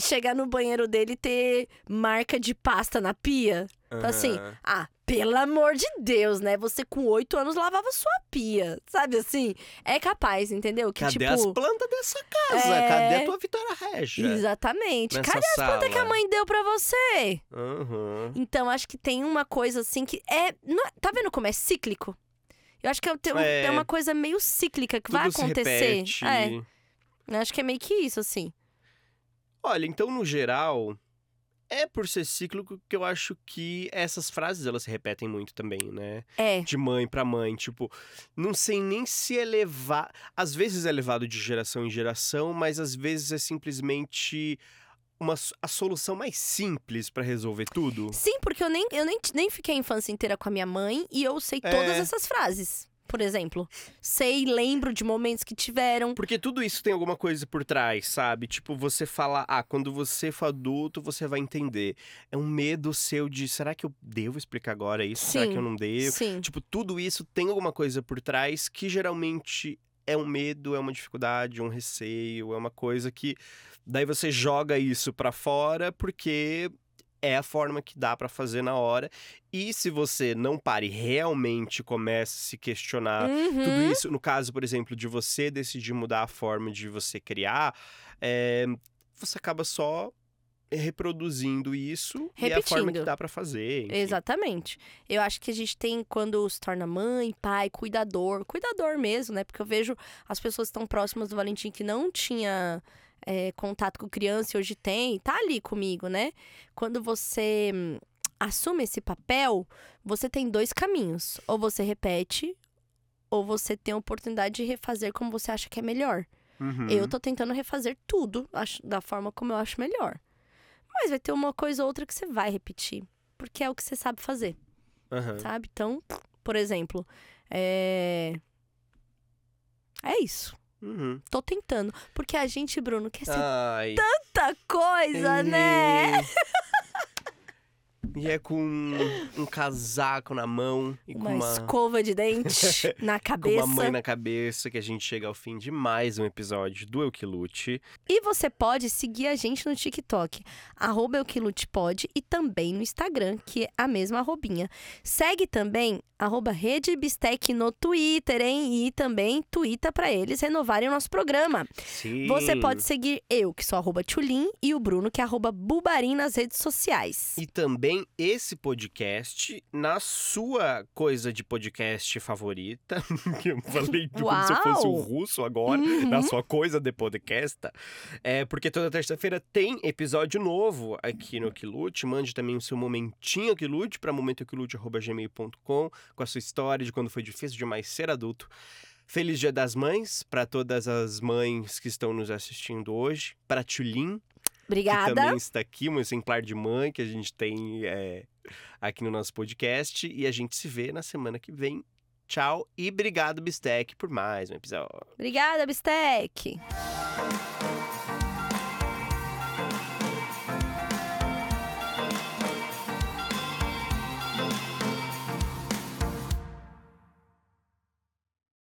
Chegar no banheiro dele e ter marca de pasta na pia. Então, assim, ah, pelo amor de Deus, né? Você com oito anos lavava sua pia. Sabe assim? É capaz, entendeu? Que Cadê as tipo. plantas dessa casa? É. Cadê a tua Vitória Regia? Exatamente. Nessa Cadê as plantas que a sala? mãe deu pra você? Aham. Então, acho que tem uma coisa assim que é. é- tá vendo como é cíclico? Eu acho que é, tem É. é uma coisa meio cíclica que vai acontecer. É, eu acho que é meio que isso, assim. Olha, então no geral, é por ser cíclico que eu acho que essas frases elas se repetem muito também, né? É. De mãe pra mãe, tipo, não sei nem se é levar, às vezes é levado de geração em geração, mas às vezes é simplesmente uma a solução mais simples pra resolver tudo. Sim, porque eu nem, eu nem, nem fiquei a infância inteira com a minha mãe e eu sei É. todas essas frases. Por exemplo, sei, lembro de momentos que tiveram. Porque tudo isso tem alguma coisa por trás, sabe? Tipo, você fala, ah, quando você for adulto, você vai entender. É um medo seu de, será que eu devo explicar agora isso? Será Sim. que eu não devo? Sim. Tipo, tudo isso tem alguma coisa por trás que geralmente é um medo, é uma dificuldade, um receio, é uma coisa que daí você joga isso pra fora porque é a forma que dá pra fazer na hora. E se você não pare e realmente comece a se questionar Uhum. tudo isso, no caso, por exemplo, de você decidir mudar a forma de você criar, é, você acaba só reproduzindo isso e é a forma que Repetindo. dá pra fazer. enfim. Exatamente. Eu acho que a gente tem, quando se torna mãe, pai, cuidador, cuidador mesmo, né? Porque eu vejo as pessoas estão próximas do Valentim que não tinha é, contato com criança e hoje tem, tá ali comigo, né? Quando você hum, assume esse papel, você tem dois caminhos. Ou você repete, ou você tem a oportunidade de refazer como você acha que é melhor. Uhum. Eu tô tentando refazer tudo acho- da forma como eu acho melhor. Mas vai ter uma coisa ou outra que você vai repetir. Porque é o que você sabe fazer, Aham. sabe? Então, por exemplo, é. É isso. Uhum. Tô tentando. Porque a gente, Bruno, quer ser Ai. tanta coisa, né? *laughs* E é com um casaco na mão e Uma, com uma, escova de dente *laughs* na com cabeça. uma mãe na cabeça que a gente chega ao fim de mais um episódio do Eu Que Lute. E você pode seguir a gente no TikTok, arroba EuQuilutepod, e também no Instagram, que é a mesma arrobinha. Segue também arroba Rede Bistec no Twitter, hein? E também twitta pra eles renovarem o nosso programa. Sim. Você pode seguir eu, que sou arroba Tchulin, e o Bruno, que é arroba Bubarim nas redes sociais. E também esse podcast na sua coisa de podcast favorita. *laughs* que eu falei como se eu fosse um russo agora. Uhum. Na sua coisa de podcast. É porque toda terça-feira tem episódio novo aqui no Quilute. Mande também o seu momentinho Quilute para momentoquilute.gmail.com com a sua história de quando foi difícil demais ser adulto. Feliz Dia das Mães para todas as mães que estão nos assistindo hoje. Para Tulin, que Obrigada. também está aqui, um exemplar de mãe que a gente tem é, aqui no nosso podcast. E a gente se vê na semana que vem. Tchau e obrigado, Bistec, por mais um episódio. Obrigada, Bistec.